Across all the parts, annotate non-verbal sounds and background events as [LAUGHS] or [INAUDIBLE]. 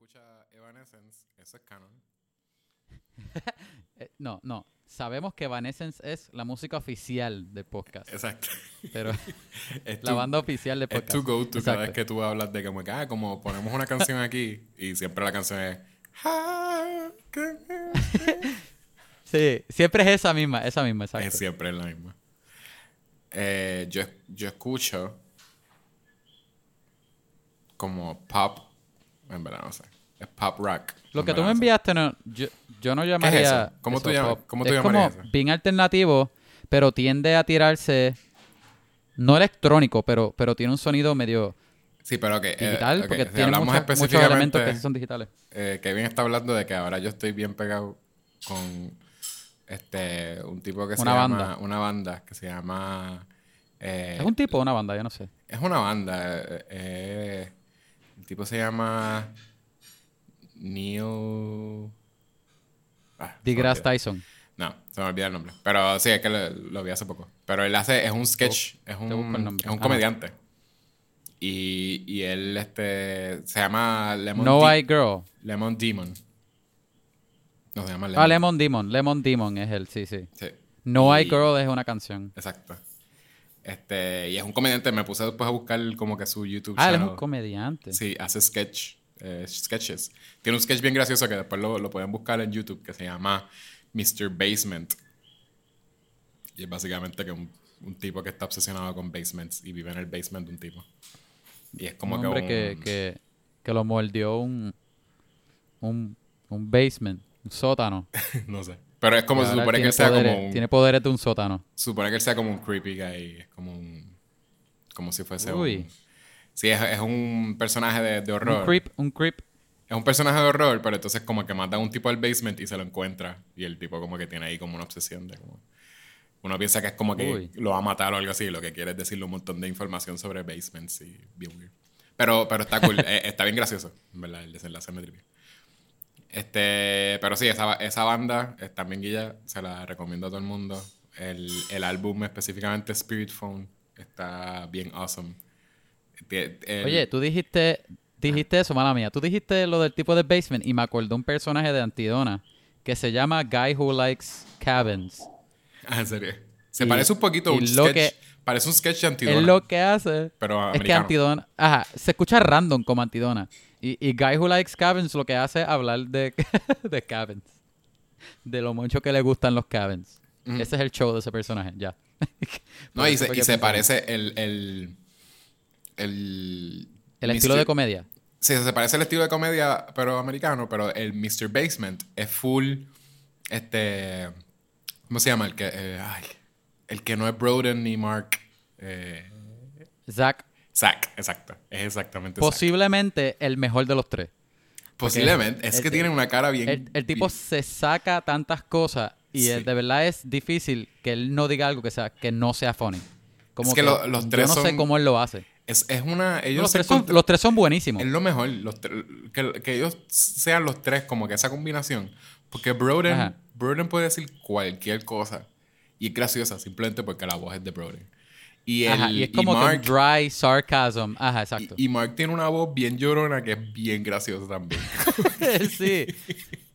escucha Evanescence, eso es canon. [LAUGHS] Eh, no, no. Sabemos que Evanescence es la música oficial del podcast. Exacto. Pero [LAUGHS] Es la tu- banda oficial del Es podcast. tu go-to cada vez que tú hablas de como que, ah, como ponemos una canción aquí y siempre la canción es... [LAUGHS] Sí, siempre es esa misma, esa misma, exacto. Es siempre la misma. Eh, yo, yo escucho como pop, en verdad no sé, es pop rock. Lo que tú me enviaste, no, yo, yo no llamaría. eso? ¿Cómo tú llamas- cómo tú es llamarías como eso? bien alternativo, pero tiende a tirarse. No electrónico, pero, pero tiene un sonido medio Sí, pero que... eh, digital, porque si tiene muchos, elementos que son digitales. eh, Kevin está hablando de que ahora yo estoy bien pegado con este un tipo que se Una llama... banda. Una banda que se llama... eh, ¿Es un tipo o una banda? Yo no sé. Es una banda. eh, eh, tipo se llama Neil. Ah, DeGrasse. Tyson. No, se me olvidó el nombre. Pero sí, es que lo, lo vi hace poco. Pero él hace, es un sketch, es un, es un Ajá. comediante. Y, y él este, se llama Lemon, No I Girl. Lemon Demon. No, se llama Lemon. Ah, Lemon Demon. Lemon Demon es él, sí, sí. Sí. No Y- I Girl es una canción. Exacto. Este, y es un comediante. Me puse después a buscar como que su YouTube Ah, él es channel. un comediante. Sí, hace sketch, eh, sketches. Tiene un sketch bien gracioso que después lo, lo pueden buscar en YouTube que se llama Mr. Basement. Y es básicamente que un, un tipo que está obsesionado con basements y vive en el basement de un tipo. Y es como un que hombre un... que, que, que lo mordió un, un, un basement, un sótano. [LAUGHS] no sé. Pero es como se supone que él sea poderes- como un... Tiene poderes de un sótano. Supone que él sea como un creepy guy. Es como un... Como si fuese Uy. un... Sí, es, es un personaje de, de horror. Un creep, un creep. Es un personaje de horror, pero entonces como que mata a un tipo al basement y se lo encuentra. Y el tipo como que tiene ahí como una obsesión de como... Uno piensa que es como que Uy. lo va a matar o algo así. Lo que quiere es decirle un montón de información sobre basements y bien weird. Pero, pero está cool. [LAUGHS] eh, está bien gracioso. Verdad, el desenlace me tripió. Este... Pero sí, esa, esa banda está bien guilla. Se la recomiendo a todo el mundo. El, el álbum específicamente Spirit Phone está bien awesome. El- Oye, tú dijiste, dijiste eso, mala mía. Tú dijiste lo del tipo de basement y me acordé un personaje de Antidona que se llama Guy Who Likes Cabins. Ah, en serio. Se Y- parece un poquito a un sketch. que- parece un sketch de Antidona. Él lo que hace Pero es que americano. Antidona, ajá, se escucha random como Antidona. Y, y Guy Who Likes Cabins lo que hace es hablar de, [LAUGHS] de cabins. De lo mucho que le gustan los cabins. Ese es el show de ese personaje, ya. [LAUGHS] No, y se, y se parece el. El, el, El estilo de comedia. Sí, se parece el estilo de comedia, pero americano. Pero el Mr. Basement es full. Este. ¿Cómo se llama? El que. eh, ay, el que no es Broden ni Mark. Eh, Zack, Zack, exacto. Es exactamente posiblemente el mejor de los tres. Posiblemente. Es el- que tiene una cara bien. El, el tipo bien- se saca tantas cosas y Sí. de verdad es difícil que él no diga algo que sea que no sea funny. Como Es que lo- los tres yo no sé son- cómo él lo hace. Es, es una. Ellos Los tres, son, los tres son buenísimos. Es lo mejor, los tre- que, que ellos sean los tres, como que esa combinación. Porque Broden. Broden puede decir cualquier cosa y es graciosa simplemente porque la voz es de Broden. Y, el, Ajá, y es como Mark, que un dry sarcasm. Ajá, exacto. y, y Mark tiene una voz bien llorona que es bien graciosa también. [LAUGHS] sí.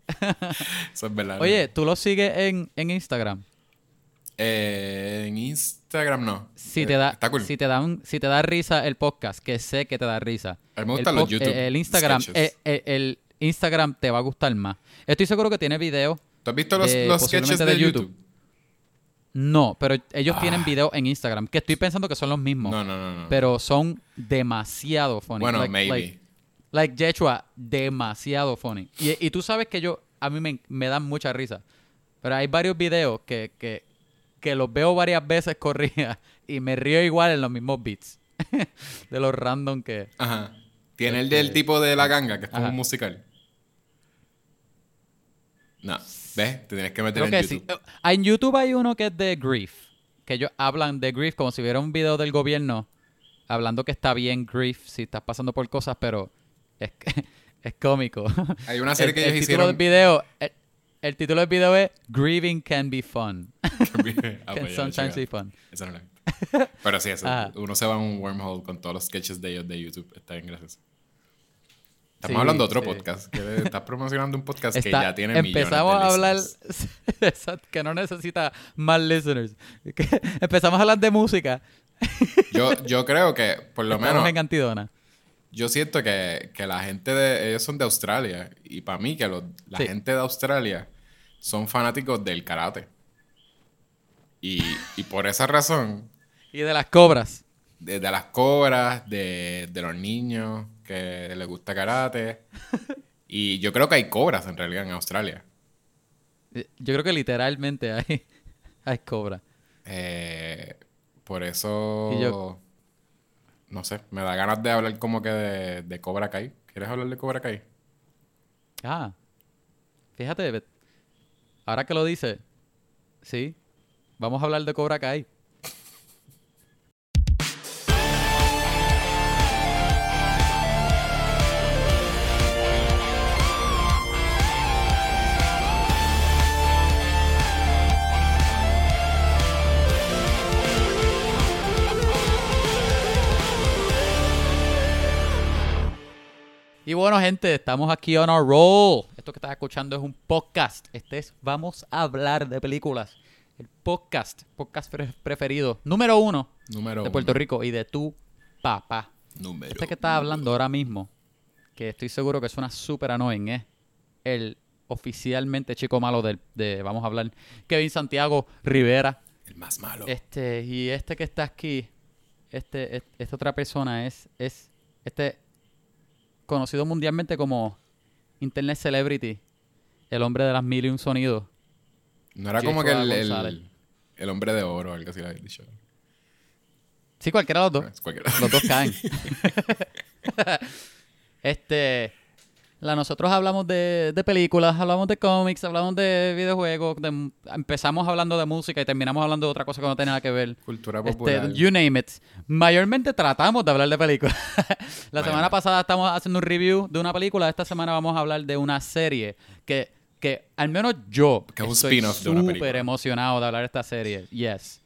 [LAUGHS] Eso es verdad. Oye, ¿tú lo sigues en, en Instagram? Eh, en Instagram no. Si Eh, te da, Está cool. si te da un- si te da risa el podcast, que sé que te da risa. A mí me gustan los YouTube El Instagram, eh, eh, el Instagram te va a gustar más. Estoy seguro que tiene videos. ¿Tú has visto los, de- los sketches de YouTube? YouTube. No, pero ellos Ah. tienen videos en Instagram, que estoy pensando que son los mismos. No, no, no. no. Pero son demasiado funny. bueno, Like- maybe. Like, like Yechua, demasiado funny. Y, y tú sabes que yo, a mí me, me dan mucha risa. Pero hay varios videos que, que, que los veo varias veces corridas [LAUGHS] y me río igual en los mismos beats. [LAUGHS] de los random que... Ajá. Tiene el del tipo de la ganga, que es como un musical. No. ¿Ves? Te tienes que meter Creo en que YouTube. sí. Eh, En YouTube hay uno que es de Grief. Que ellos hablan de Grief como si hubiera un video del gobierno hablando que está bien Grief si estás pasando por cosas, pero es, [LAUGHS] es cómico. Hay una serie el, que el ellos título hicieron. del video el, el título del video es Grieving can be fun. [LAUGHS] Ah, can pues la sometimes be fun. Esa no la he visto. Pero sí, eso. Ajá. [LAUGHS] Uno se va a un wormhole con todos los sketches de ellos de YouTube. Está bien gracioso. Estamos Sí, hablando de otro sí. podcast. que Estás promocionando un podcast que ya tiene empezamos millones de a hablar [LAUGHS] que no necesita más listeners. Que [LAUGHS] empezamos a hablar de música. Yo, yo creo que, por lo Estamos menos, en Cantidona. yo siento que, que la gente de... Ellos son de Australia. Y para mí que los- la Sí. gente de Australia son fanáticos del karate. Y, y por esa razón, Y de las cobras. de, de las cobras, de, de los niños que les gusta karate. [LAUGHS] Y yo creo que hay cobras en realidad en Australia. Eh, Yo creo que literalmente hay, [LAUGHS] hay cobra. Eh, por eso... Yo- No sé, me da ganas de hablar como que de, de Cobra Kai. ¿Quieres hablar de Cobra Kai? Ah, fíjate, ahora que lo dice, sí, vamos a hablar de Cobra Kai. Y bueno, gente, estamos aquí on a roll. Esto que estás escuchando es un podcast. Este es Vamos a hablar de películas. El podcast, podcast pre- preferido, número uno Número de Puerto uno. Rico y de tu papá. Número Este que estás hablando ahora mismo, que estoy seguro que suena súper annoying, es el oficialmente chico malo del, de, vamos a hablar, Kevin Santiago Rivera. El más malo. Este, y este que está aquí, este, es- esta otra persona es, es este conocido mundialmente como Internet Celebrity, el hombre de las mil y un sonidos. no era como que el, el, hombre de oro algo así había dicho. Sí, cualquiera de los dos. Es cualquiera. Los dos caen. [LAUGHS] [LAUGHS] este. La, nosotros hablamos de, de películas, hablamos de cómics, hablamos de videojuegos, de- empezamos hablando de música y terminamos hablando de otra cosa que no tiene nada que ver. Cultura Este, popular. you name it. Mayormente tratamos de hablar de películas. [LAUGHS] La semana pasada estamos haciendo un review de una película. Esta semana vamos a hablar de una serie que, que al menos yo Que estoy súper emocionado de hablar de esta serie. Yes.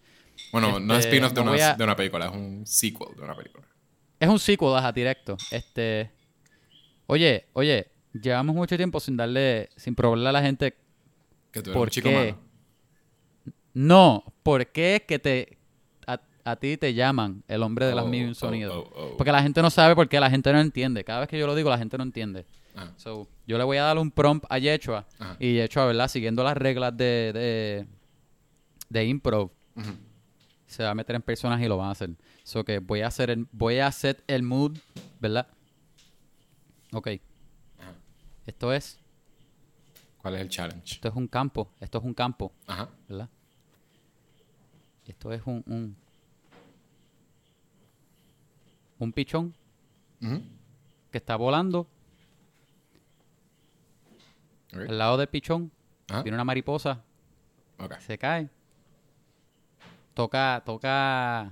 bueno, no es este, spin-off de, a- de una película, es un sequel de una película. Es un sequel, ajá, directo. Este. Oye, oye, llevamos mucho tiempo sin darle, sin probarle a la gente. Que tú eres ¿Por un chico qué? malo. No, ¿por qué es que te a, a ti te llaman el hombre de las Oh, mil oh, sonidos? oh, oh. Porque la gente no sabe porque la gente no entiende. Cada vez que yo lo digo, la gente no entiende. Ajá. So, yo le voy a dar un prompt a Yechua. Ajá. Y Yechua, ¿verdad? Siguiendo las reglas de, de, de improv, se va a meter en personas y lo van a hacer. So que voy a hacer el, voy a hacer el mood, ¿verdad? Ok. Ajá. Esto es, ¿Cuál es el challenge? esto es un campo, esto es un campo, Ajá. ¿verdad? Esto es un, un, un pichón que está volando. Al lado del pichón Ajá. viene una mariposa, Ok. se cae, toca, toca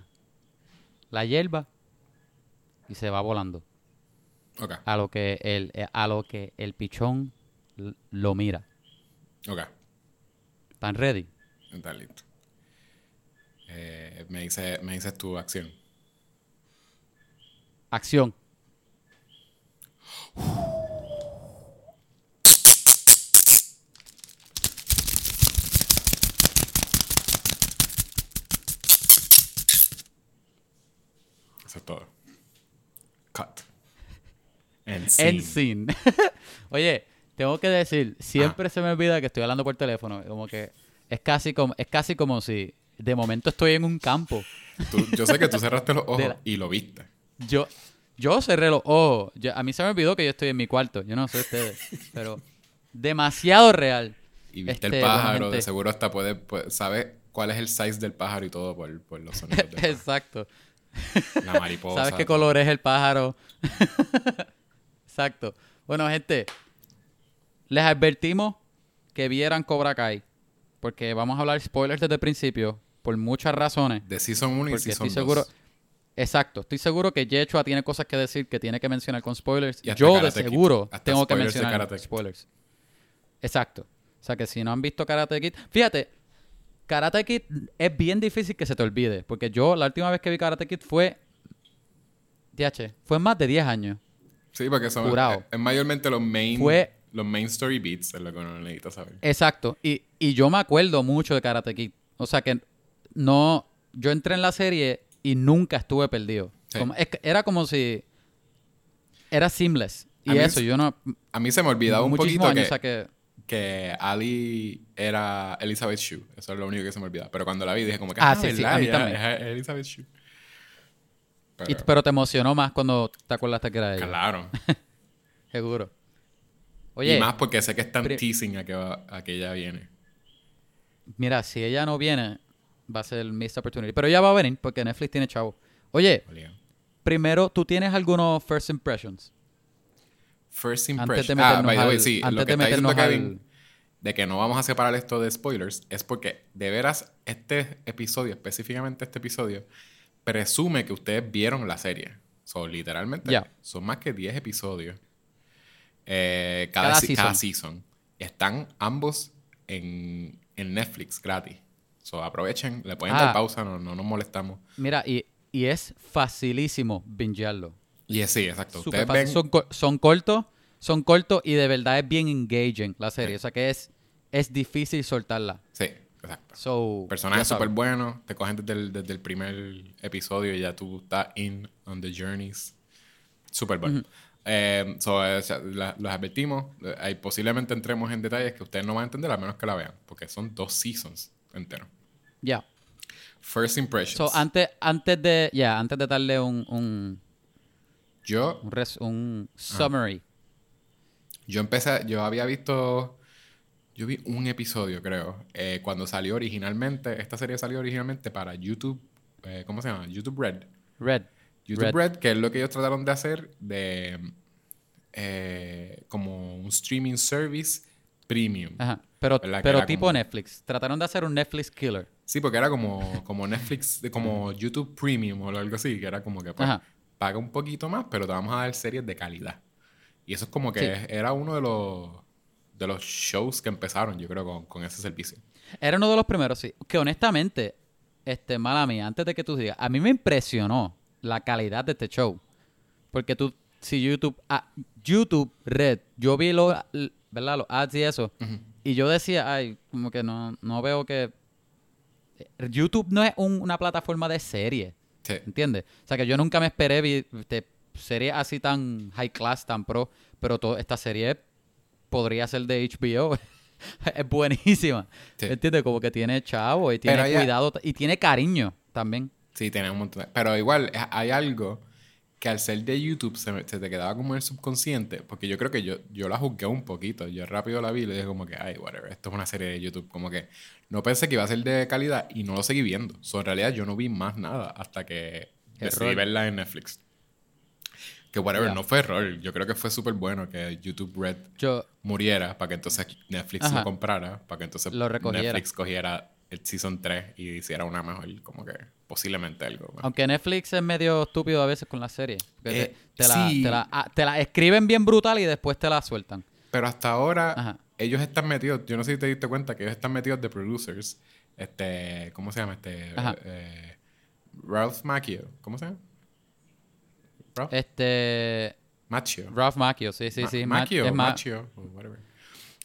la hierba y se va volando. Ok. A lo que el, eh, a lo que el pichón lo mira. Ok. ¿Están ready? Está listo. Eh, me, dice, me dices tu acción. Acción. Eso es todo. Cut. And scene. En scene. [LAUGHS] Oye, tengo que decir, siempre se me olvida que estoy hablando por teléfono. Como que es casi como, es casi como si de momento estoy en un campo. Tú- yo sé que tú [LAUGHS] cerraste los ojos la- y lo viste. Yo, yo cerré los ojos. Yo- a mí se me olvidó que yo estoy en mi cuarto. Yo no sé ustedes. [LAUGHS] pero demasiado real. Y viste Este, el bueno, pájaro. de seguro hasta puede, puede- Sabes cuál es el size del pájaro y todo por, por los sonidos del. Exacto. La mariposa. ¿Sabes qué color es el pájaro? Exacto. Bueno, gente, les advertimos que vieran Cobra Kai. Porque vamos a hablar spoilers desde el principio. Por muchas razones. De Season 1 y Season estoy 2. seguro. Exacto. Estoy seguro que Yechua tiene cosas que decir que tiene que mencionar con spoilers. Y Yo de seguro tengo que mencionar Kid. spoilers. Exacto. O sea que si no han visto Karate Kid. Fíjate, Karate Kid es bien difícil que se te olvide. Porque yo la última vez que vi Karate Kid fue. DH, fue más de 10 años. Sí, porque son Jurado. es, mayormente los main, Fue- los main story beats, es lo que uno necesita saber. Exacto. Y, y yo me acuerdo mucho de Karate Kid. O sea que no. Yo entré en la serie y nunca estuve perdido. Sí. Como- es que era como si. Era seamless. A Y mí eso, es- yo no. A mí se me olvidaba un poquito años, que, o sea que. que Ali era Elizabeth Shue. Eso es lo único que se me olvidaba. Pero cuando la vi dije como que... Ah, sí, sí, ¿verdad? a mí Ella también. Es Elizabeth Shue. Y- Pero, te emocionó más cuando te acordaste que era ella. claro. [LAUGHS] Seguro. Oye, y más porque sé que están teasing a que, va- a que ella viene. mira, si ella no viene, va a ser Missed Opportunity. Pero ella va a venir porque Netflix tiene chavo. Oye, primero, ¿tú tienes algunos first impressions? First Antes impression. de ah, by the way, al- sí. antes Lo que de está diciendo meternos Kevin de que no vamos a separar esto de spoilers es porque de veras este episodio, específicamente este episodio, presume que ustedes vieron la serie. So, literalmente, son más que 10 episodios. eh, cada, Cada se- cada season. Están ambos en, en Netflix gratis. So, aprovechen, le pueden Ah. dar pausa, no, no nos molestamos. Mira, y, y es facilísimo bingearlo. Y es- sí, exacto. Ustedes ven, Son, son cortos, son cortos y de verdad es bien engaging la serie. O sea que es, es difícil soltarla. sí, exacto. So, Personajes súper buenos, te cogen desde el, desde el primer episodio y ya tú estás in on the journeys. Súper bueno. Eh, so, eh, o sea, la- los advertimos. eh, ahí posiblemente entremos en detalles que ustedes no van a entender a menos que la vean, porque son dos seasons enteros. Ya. First impressions. So, antes, antes de, ya, antes de darle un, un, yo, un, res- un summary. yo empecé, yo había visto, yo vi un episodio creo, eh, cuando salió originalmente, esta serie salió originalmente para YouTube, eh, ¿cómo se llama? YouTube Red. Red. YouTube Red. Red, que es lo que ellos trataron de hacer de eh, como un streaming service premium. Ajá. Pero, tipo como- Netflix. Trataron de hacer un Netflix killer. Sí, porque era como, como Netflix, como YouTube Premium o algo así, que era como que pues, paga un poquito más, pero te vamos a dar series de calidad. Y eso es como que Sí. era uno de los, de los shows que empezaron, yo creo, con, con ese servicio. Era uno de los primeros, sí. Que honestamente, este, mala mía, antes de que tú digas, a mí me impresionó la calidad de este show. Porque tú, si YouTube, ah, YouTube Red, yo vi los, ¿verdad? Los ads y eso, y yo decía, ay, como que no, no veo que... YouTube no es un- una plataforma de serie, Sí. ¿entiendes? O sea que yo nunca me esperé vi, este, series así tan high class, tan pro, pero esta serie podría ser de HBO. [LAUGHS] es buenísima. Sí. ¿Entiendes? Como que tiene chavo y tiene ella- cuidado y tiene cariño también. Sí, tiene un montón de- Pero igual, eh, hay algo que al ser de YouTube se, me- se te quedaba como en el subconsciente, porque yo creo que yo, yo la juzgué un poquito. Yo rápido la vi y le dije como que, ay, whatever, esto es una serie de YouTube. Como que no pensé que iba a ser de calidad y no lo seguí viendo. So, en realidad yo no vi más nada hasta que decidí verla en Netflix. Que whatever, no fue error. Yo creo que fue súper bueno que YouTube Red Yo, muriera para que entonces Netflix Ajá. lo comprara, para que entonces Lo. Netflix cogiera el Season 3 y hiciera una mejor, como que posiblemente algo. aunque Netflix es medio estúpido a veces con la serie. Eh, te, te la, sí. te, la, ah, te la escriben bien brutal y después te la sueltan. Pero hasta ahora, Ajá. ellos están metidos, yo no sé si te diste cuenta que ellos están metidos de producers. Este, ¿cómo se llama? Este, eh, Ralph Macchio. ¿Cómo se llama? Ralph Este. Macchio. Ralph Macchio, sí, sí, Ma- sí. Ma- Macchio, es ma- Macchio, whatever.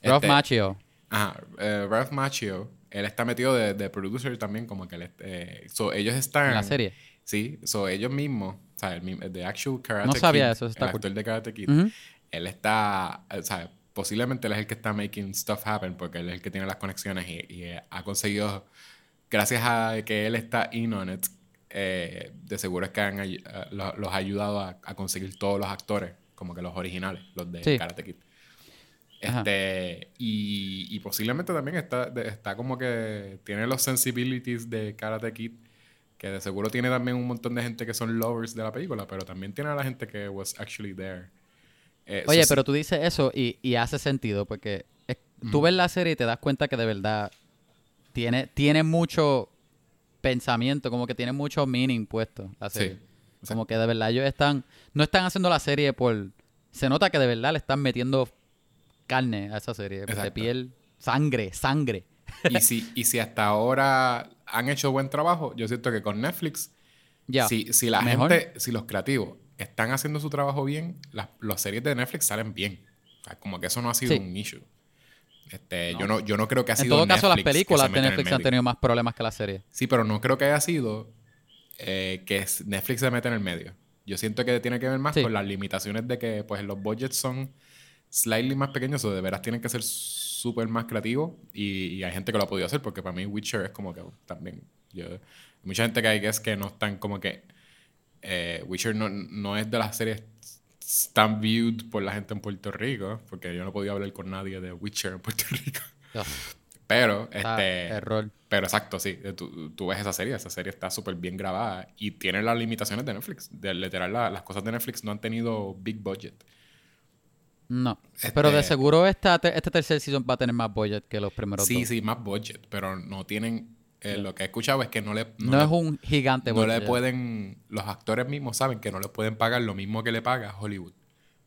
Ralph Este, Macchio. Ajá, eh, Ralph Macchio, él está metido de, de producer también, como que él, eh, so, ellos están... En la serie. Sí, so, ellos mismos, o sea, el, de Actual Karate No sabía Kid, eso, está el cool. actor de Karate Kid, él está, o sea, posiblemente él es el que está making stuff happen porque él es el que tiene las conexiones y, y, ha conseguido, gracias a que él está in on it, eh, de seguro es que han eh, lo- los ha ayudado a, a conseguir todos los actores, como que los originales, los de Sí. Karate Kid. Este, y, y posiblemente también está, está como que tiene los sensibilities de Karate Kid, que de seguro tiene también un montón de gente que son lovers de la película, pero también tiene a la gente que was actually there. Eh, Oye, so, pero tú dices eso y, y hace sentido porque es- tú ves la serie y te das cuenta que de verdad tiene, tiene mucho pensamiento, como que tiene mucho meaning puesto la Sí, serie. Como que de verdad ellos están, no están haciendo la serie por... Se nota que de verdad le están metiendo carne a esa serie, de piel, sangre, sangre. y, si, [LAUGHS] y si hasta ahora han hecho buen trabajo, yo siento que con Netflix, Ya. si, si la Mejor. gente, si los creativos están haciendo su trabajo bien, las, las series de Netflix salen bien. O sea, como que eso no ha sido Sí. un issue. Este, No. Yo, no, yo no creo que ha En sido todo caso, las Netflix que se películas de en Netflix han tenido más problemas que las series. Sí, pero no creo que haya sido eh, que Netflix se mete en el medio. Yo siento que tiene que ver más Sí. con las limitaciones de que pues los budgets son slightly más pequeños o de veras tienen que ser súper más creativos y, y hay gente que lo ha podido hacer porque para mí Witcher es como que también yo hay mucha gente que hay que es que no están como que eh, Witcher no, no es de las series tan viewed por la gente en Puerto Rico porque yo no podía hablar con nadie de Witcher en Puerto [LAUGHS] Rico pero está este error. pero exacto, sí. eh, Tú, tú ves esa serie, esa serie está súper bien grabada y tiene las limitaciones de Netflix. De, literal, la- las cosas de Netflix no han tenido big budget. No. Este- Pero de seguro esta, te- este tercer season va a tener más budget que los primeros Sí, dos. sí, más budget, pero no tienen... eh, lo que he escuchado es que no le... No, le- es un gigante no le pueden... Los actores mismos saben que no le pueden pagar lo mismo que le paga Hollywood.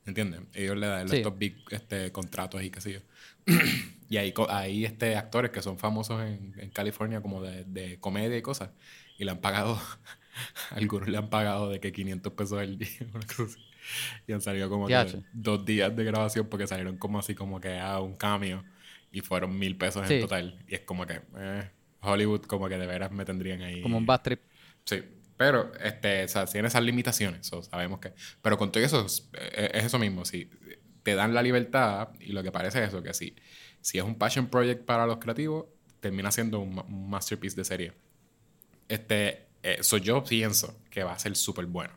¿Entienden? Ellos le dan Sí. estos big este, contratos y qué sé yo. [CLEARS THROAT] y co- ahí este, actores que son famosos en, en California como de, de comedia y cosas. Y le han pagado... [LAUGHS] algunos le han pagado de que 500 pesos el día. [LAUGHS] Una cosa así. Y han salido como que dos días de grabación porque salieron como así como que a un cambio. Y fueron mil pesos Sí. en total. Y es como que... eh, Hollywood como que de veras me tendrían ahí... Como un bad trip. Sí, pero este, o sea, tiene esas limitaciones, so, sabemos que... Pero con todo eso, es, es eso mismo, si te dan la libertad y lo que parece es eso, que si, si es un passion project para los creativos, termina siendo un, ma- un masterpiece de serie. Este, eso yo pienso que va a ser súper bueno.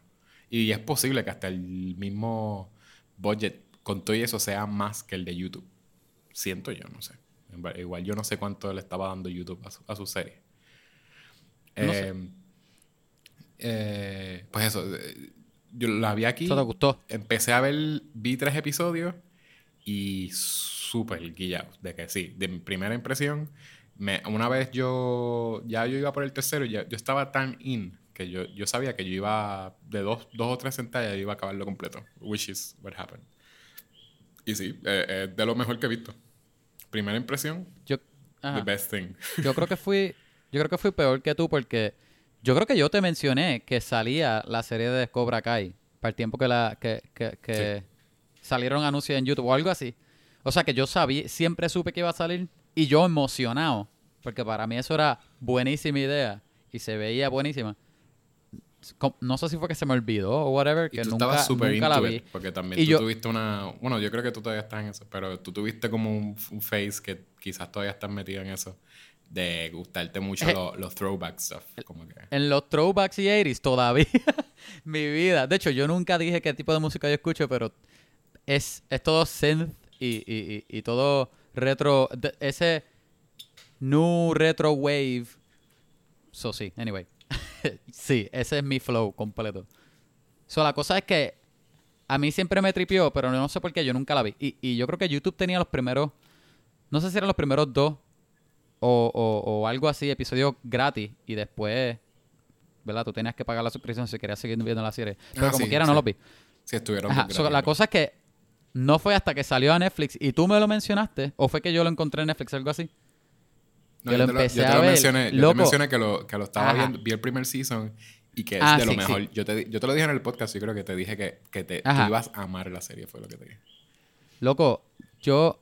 Y es posible que hasta el mismo budget con todo y eso sea más que el de YouTube. Siento yo, no sé. Igual yo no sé cuánto le estaba dando YouTube a su, a su serie. No sé. Eh, pues eso, eh, yo la vi aquí. ¿Eso te gustó? Empecé a ver, vi tres episodios y súper guillado. De que sí, de mi primera impresión, me, una vez yo, ya yo iba por el tercero, y ya, yo estaba tan in que yo, yo sabía que yo iba de dos, dos o tres sentadas y iba a acabarlo completo. Which is what happened. Y sí, eh, es de lo mejor que he visto. Primera impresión, Yo, ajá. the best thing. yo creo que fui [LAUGHS] yo creo que fui peor que tú porque yo creo que yo te mencioné que salía la serie de Cobra Kai para el tiempo que la que, que, que salieron anuncios en YouTube o algo así. O sea que yo sabía, siempre supe que iba a salir y yo emocionado porque para mí eso era buenísima idea y se veía buenísima. No sé si fue que se me olvidó o whatever, Y que tú nunca, estabas súper nunca la vi. it, porque también Y tú yo- tuviste una... Bueno, yo creo que tú todavía estás en eso, pero tú tuviste como un, un face que quizás todavía estás metido en eso, de gustarte mucho Eh. lo- los throwback stuff, como que... En los throwbacks y 80s todavía. [LAUGHS] mi vida. De hecho, yo nunca dije qué tipo de música yo escucho, pero es, es todo synth y, y, y, y todo retro. de- ese new retro wave. So, sí, anyway. [LAUGHS] sí, ese es mi flow completo. So, la cosa es que a mí siempre me tripió, pero no sé por qué yo nunca la vi. Y, y yo creo que YouTube tenía los primeros. No sé si eran los primeros dos o, o, o algo así, episodios gratis. Y después, ¿verdad? Tú tenías que pagar la suscripción si querías seguir viendo la serie. Pero Ah, como sí, quiera, sí. no los vi. Si estuvieron... Ajá, so, la cosa es que no fue hasta que salió a Netflix y tú me lo mencionaste, o fue que yo lo encontré en Netflix, algo así. No, yo lo te lo, empecé yo te a lo ver, mencioné, yo te mencioné que lo, que lo estaba Ajá. viendo, vi el primer season y que es Ah, de lo mejor. sí. Yo, te, yo te lo dije en el podcast, yo creo que te dije que, que te, tú ibas a amar la serie, fue lo que te dije. Loco, yo,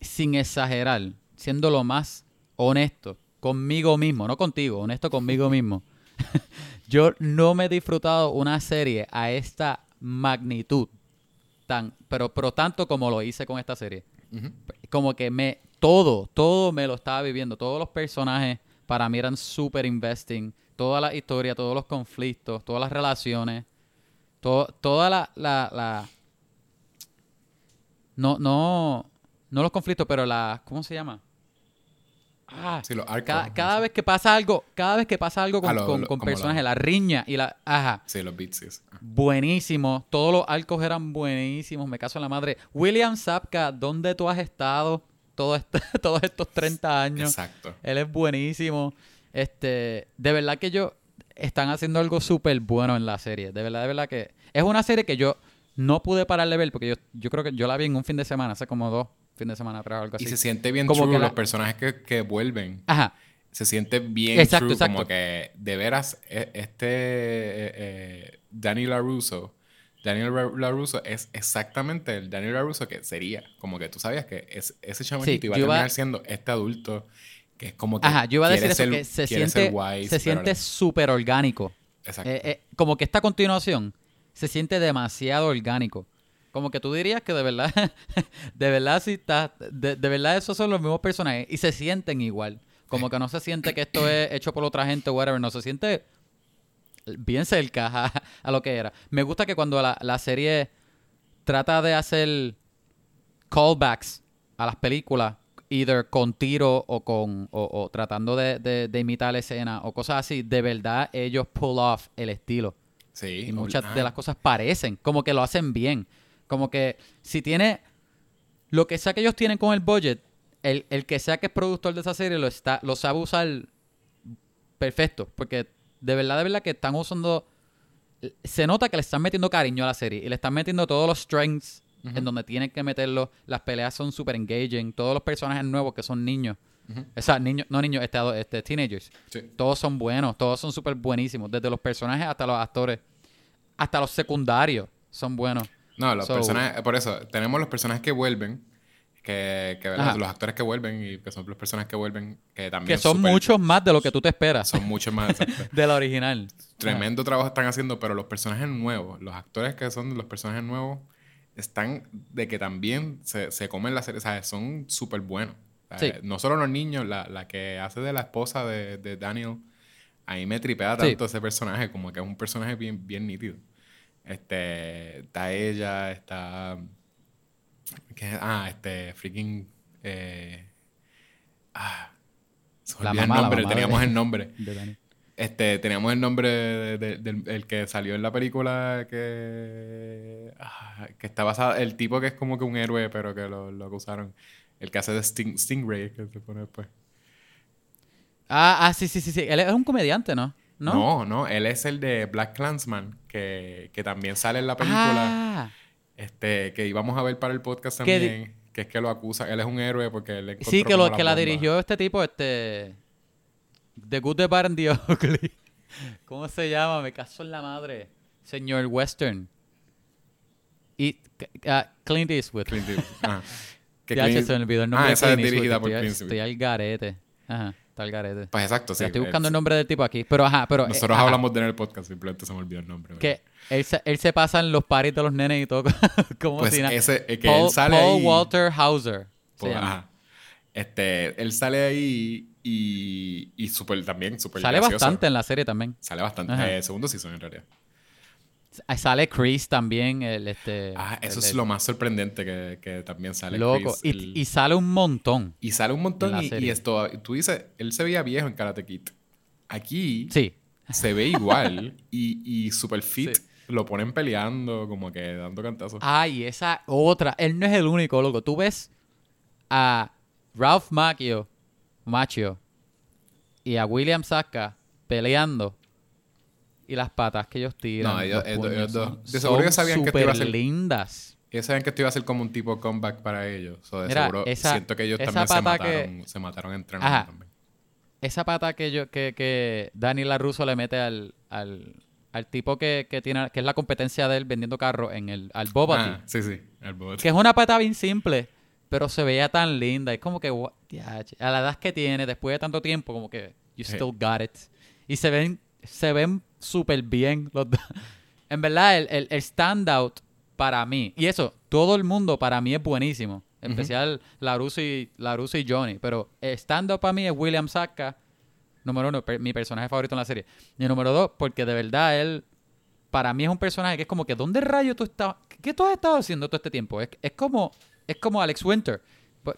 sin exagerar, siendo lo más honesto conmigo mismo, no contigo, honesto conmigo mismo, [LAUGHS] yo no me he disfrutado una serie a esta magnitud, tan, pero, pero tanto como lo hice con esta serie. Como que me, todo, todo me lo estaba viviendo, todos los personajes para mí eran super investing, toda la historia, todos los conflictos, todas las relaciones, to- toda la, la, la, no, no, no los conflictos, pero la, ¿cómo se llama? Ah, Sí, los arcos. cada, cada vez que pasa algo, cada vez que pasa algo con, Ah, lo- con- personajes, la- la riña y la, ajá, Sí, los beats, sí. buenísimo, todos los arcos eran buenísimos, me caso en la madre. William Sapka, ¿dónde tú has estado todo este- [LAUGHS] todos estos 30 años? Exacto. Él es buenísimo. Este, de verdad que yo están haciendo algo súper bueno en la serie. De verdad, de verdad que es una serie que yo no pude parar de ver porque yo, yo creo que yo la vi en un fin de semana, hace como dos fin de semana atrás o algo así. Y se siente bien Como true que la- los personajes que, que vuelven. Ajá. se siente bien Exacto, true, exacto. como que de veras e- este eh, eh, Danny LaRusso, Daniel LaRusso es exactamente el Daniel LaRusso que sería, como que tú sabías que es, ese chamaquito Sí, iba a yo iba- terminar siendo este adulto que es como que Ajá, yo iba a decir eso, que se siente, wise, se siente súper orgánico. Exacto. Eh, eh, como que esta continuación se siente demasiado orgánico. Como que tú dirías que de verdad, [LAUGHS] de verdad sí está, de, de verdad esos son los mismos personajes y se sienten igual. Como que no se siente que esto es hecho por otra gente o whatever, no se siente bien cerca a, a lo que era. Me gusta que cuando la, la serie trata de hacer callbacks a las películas, either con tiro o con o, o tratando de, de- de imitar la escena o cosas así, de verdad ellos pull off el estilo. sí. Y muchas ah, de las cosas parecen, como que lo hacen bien. Como que si tiene lo que sea que ellos tienen con el budget, el, el que sea que es productor de esa serie lo está lo sabe usar perfecto, porque de verdad de verdad que están usando se nota que le están metiendo cariño a la serie y le están metiendo todos los strengths en donde tienen que meterlo. Las peleas son super engaging, todos los personajes nuevos que son niños. O sea, niños, no niños, este, este, teenagers. Sí. Todos son buenos, todos son súper buenísimos. Desde los personajes hasta los actores. Hasta los secundarios son buenos. No, los So- personajes, por eso, tenemos los personajes que vuelven, que. Ajá. los actores que vuelven y que son los personajes que vuelven, que también Que son muchos más de lo que tú te esperas Son mucho más, [LAUGHS] de la original. Tremendo trabajo están haciendo, pero los personajes nuevos, los actores que son los personajes nuevos, están de que también se, se comen la serie, o sea, son súper buenos. O sea, Sí. No solo los niños, la, la que hace de la esposa de, de Daniel, a mí me tripea Sí. tanto ese personaje, como que es un personaje bien, bien nítido. Este, está ella, está... ¿qué? Ah, este, freaking... Eh, ah, se La el la nombre, mamá teníamos de- el nombre. de. Este, teníamos el nombre de- de- del el que salió en la película que. ah, que está basado. El tipo que es como que un héroe, pero que lo, lo acusaron. El que hace de Sting, Stingray, que se pone después. Ah, ah, sí, sí, sí, sí. Él es un comediante, ¿no? ¿No? No, no, él es el de Black Clansman, que, que también sale en la película. Ah, Este, que íbamos a ver para el podcast también. Que es que lo acusa. Él es un héroe porque él sí, que, lo, que la dirigió este tipo, este... The Good, The Bad and The Ugly. [LAUGHS] ¿Cómo se llama? Me caso en la madre. Señor Western. Y ah, Clint Eastwood. Clint Eastwood. Ajá. [LAUGHS] Que Ya, Clint- se me olvidó el nombre Ah, de esa es Clint dirigida por Clint Eastwood. estoy al garete. Ajá, está al garete. Pues exacto, sí. Estoy buscando el nombre del tipo aquí. Pero ajá, pero... eh, Nosotros ajá, hablamos de él en el podcast, simplemente se me olvidó el nombre. Que él se, él se pasa en los paris de los nenes y todo. [LAUGHS] como Pues si ese, eh, que Paul, él sale Paul ahí. Walter Hauser. se pues, ajá. Este, él sale ahí y, y súper también, súper Sale gracioso. bastante en la serie también. Sale bastante. Ajá. Eh, segundo season en realidad. S- Sale Chris también, el este. Ah, eso el- es lo más sorprendente que, que también sale loco. Chris, Y, el- y sale un montón. y sale un montón y, y esto, tú dices, él se veía viejo en Karate Kid. Aquí Sí. se ve igual [LAUGHS] y, y super fit. Sí. Lo ponen peleando, como que dando cantazos. Ay, esa otra. Él no es el único, loco. Tú ves a Ralph Macchio, Macchio y a William Saka peleando. Y las patas que ellos tiran. No, ellos- los ellos- dos. De seguro ellos sabían que esto iba a ser- lindas. Ellos saben que esto iba a ser como un tipo comeback para ellos. So, de Mira, seguro esa- siento que ellos también se pata que- mataron, se mataron entrenando Ajá. también. esa pata que yo que, que Dani LaRusso le mete al, al, al tipo que, que tiene que es la competencia de él vendiendo carros en el al Boba Ah, sí, sí. El Boba que es una pata bien simple pero se veía tan linda es como que a la edad que tiene después de tanto tiempo como que you still got it y se ven se ven súper bien los dos [LAUGHS] en verdad el, el, el standout para mí y eso todo el mundo para mí es buenísimo en especial LaRusso y y Johnny pero el standout para mí es William Saka número uno, per- mi personaje favorito en la serie. Y número dos, porque de verdad él, para mí es un personaje que es como que, ¿dónde rayo tú estás? ¿Qué tú has estado haciendo todo este tiempo? Es, es como es como Alex Winter,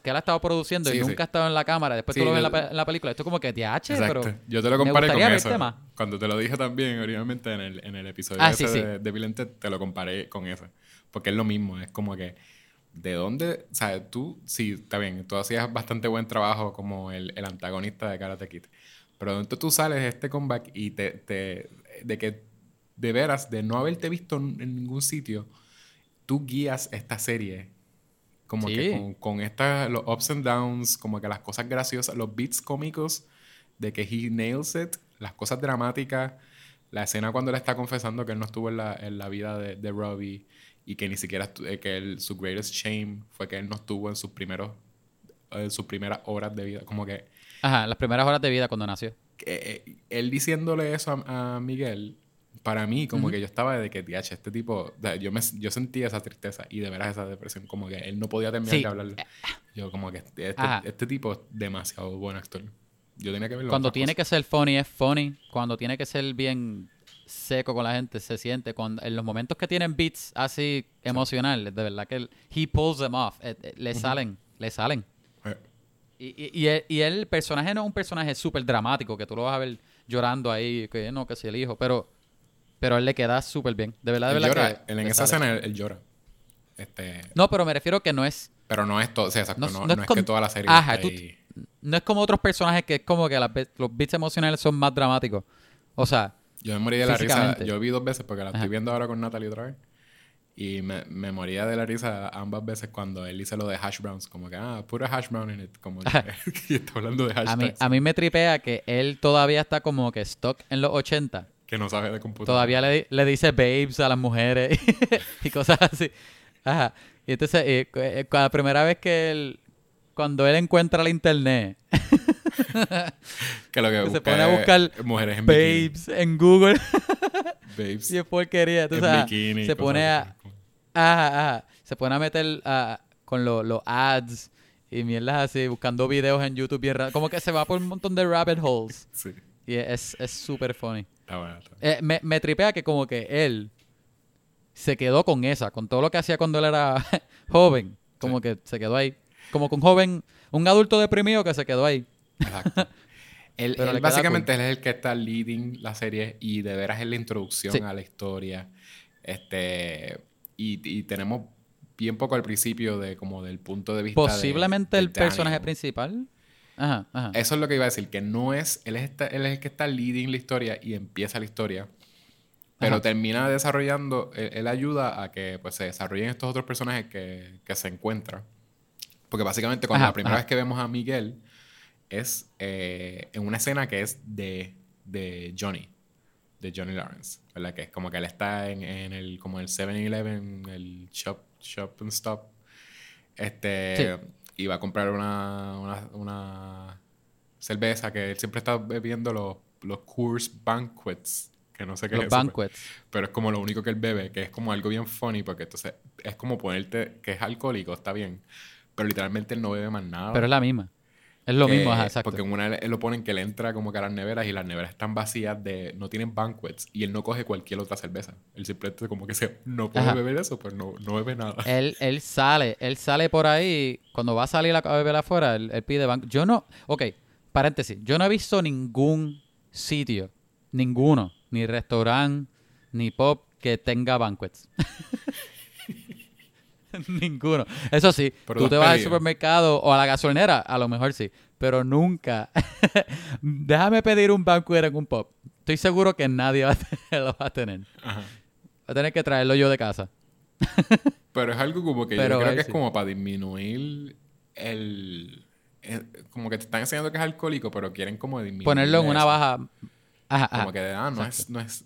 que él ha estado produciendo y Sí, sí. nunca ha estado en la cámara. Después Sí, tú lo ves en la, pe- en la película. Esto es como que TH, Exacto. pero Yo te lo comparé con eso. más. Cuando te lo dije también, originalmente, en el, en el episodio Ah, ese sí, sí. de, de te lo comparé con eso. Porque es lo mismo. Es como que, ¿de dónde? O sea, tú, sí, está bien, tú hacías bastante buen trabajo como el, el antagonista de Karate Kid. Pero dónde tú sales de este comeback y te, te, de que, de veras, de no haberte visto en ningún sitio, tú guías esta serie como Sí. que con, con esta, los ups and downs, como que las cosas graciosas, los beats cómicos de que he nails it, las cosas dramáticas, la escena cuando él está confesando que él no estuvo en la, en la vida de, de Robbie y que ni siquiera eh, que él- su greatest shame fue que él no estuvo en sus primeros en sus primeras horas de vida como que Ajá, las primeras horas de vida cuando nació. que, eh, él diciéndole eso a, a Miguel, para mí, como que yo estaba de que, TH, este tipo, yo, me, yo sentía esa tristeza y de veras esa depresión, como que él no podía terminar Sí. de hablarle. Yo, como que este, este, este tipo es demasiado buen actor. Yo tenía que verlo. Cuando tiene que ser funny es funny. Cuando tiene que ser bien seco con la gente, se siente. Cuando, en los momentos que tienen beats así emocionales, de verdad que él, he pulls them off. Eh, eh, le salen, le salen. Eh, Y, y, y y el personaje no es un personaje súper dramático, que tú lo vas a ver llorando ahí, que no, que si el hijo, pero, pero él le queda súper bien. De verdad, de él verdad llora, que él en esa escena él, él llora. Este, No, pero me refiero que no es... pero no es todo, exacto, No, no, no no es con- que toda la serie Ajá, está tú- ahí. No es como otros personajes que es como que las los beats emocionales son más dramáticos. O sea, Yo me morí de la risa. Yo vi dos veces porque la Ajá. estoy viendo ahora con Natalie otra vez. Y me, me moría de la risa ambas veces cuando él dice lo de hash browns. Como que, ah, put a hash brown in it. Como que, [LAUGHS] está hablando de a mí, a mí me tripea que él todavía está como que stock en los 80. Que no sabe de computadora. Todavía le, le dice babes a las mujeres [LAUGHS] y cosas así. Ajá. Y entonces, eh, eh, la primera vez que él, cuando él encuentra la internet, Que lo que [LAUGHS] se pone a es buscar mujeres en bikini. babes en Google [LAUGHS] Babes y es porquería. Entonces, en bikini. se pone a, ajá, ajá, se pone a meter con lo- los ads y mierdas así, buscando videos en YouTube raros. Como que se va por un montón de rabbit holes. Sí, Y es es súper funny. Bueno. bueno. Eh, me, me tripea que como que él se quedó con esa, con todo lo que hacía cuando él era [LAUGHS] joven. Como que se quedó ahí. Como que un joven, un adulto deprimido que se quedó ahí. Exacto. [LAUGHS] Él, Pero él básicamente él es el que está leading la serie y de veras es la introducción Sí. a la historia. Este y, y tenemos bien poco al principio de como del punto de vista Posiblemente de el personaje Daniel. principal. Ajá, ajá. Eso es lo que iba a decir, que no es él es, esta- él es el que está leading la historia y empieza la historia. Pero Ajá. termina desarrollando, él, él ayuda a que pues, se desarrollen estos otros personajes que, que se encuentran. Porque básicamente cuando la primera vez que vemos a Miguel es eh, en una escena que es de, de Johnny, de Johnny Lawrence, ¿verdad? Que es como que él está en, en el, como el 7-Eleven, el shop, shop and stop. Este, Sí. Y va a comprar una, una, una cerveza que él siempre está bebiendo los, los Coors Banquets, que no sé qué Los es eso, banquets. pero es como lo único que él bebe, que es como algo bien funny, porque entonces es como ponerte que es alcohólico, está bien, pero literalmente él no bebe más nada. Pero es la misma. Es lo Que- mismo, ajá, exacto. Porque en una él lo ponen que él entra como que a las neveras y las neveras están vacías de... No tienen banquets y él no coge cualquier otra cerveza. Él simplemente como que se... No puede Ajá. beber eso, pues no, no bebe nada. [LAUGHS] Él, él sale, él sale por ahí, cuando va a salir a a beber afuera, él, él pide banco. Yo no, ok, paréntesis, yo no he visto ningún sitio, ninguno, ni restaurante, ni pop que tenga banquets. [LAUGHS] [LAUGHS] Ninguno. Eso sí, Pero tú te vas al supermercado o a la gasolinera, a lo mejor sí, pero nunca. [LAUGHS] Déjame pedir un banquet en un pop. Estoy seguro que nadie [LAUGHS] va a tener- lo va a tener. Ajá. Va a tener que traerlo yo de casa. Pero es algo como que Pero yo creo que es como para disminuir el... el- Como que te están enseñando que es alcohólico, pero quieren como disminuir Ponerlo en una baja. Ajá, ajá. Como que, ah, no es, no es...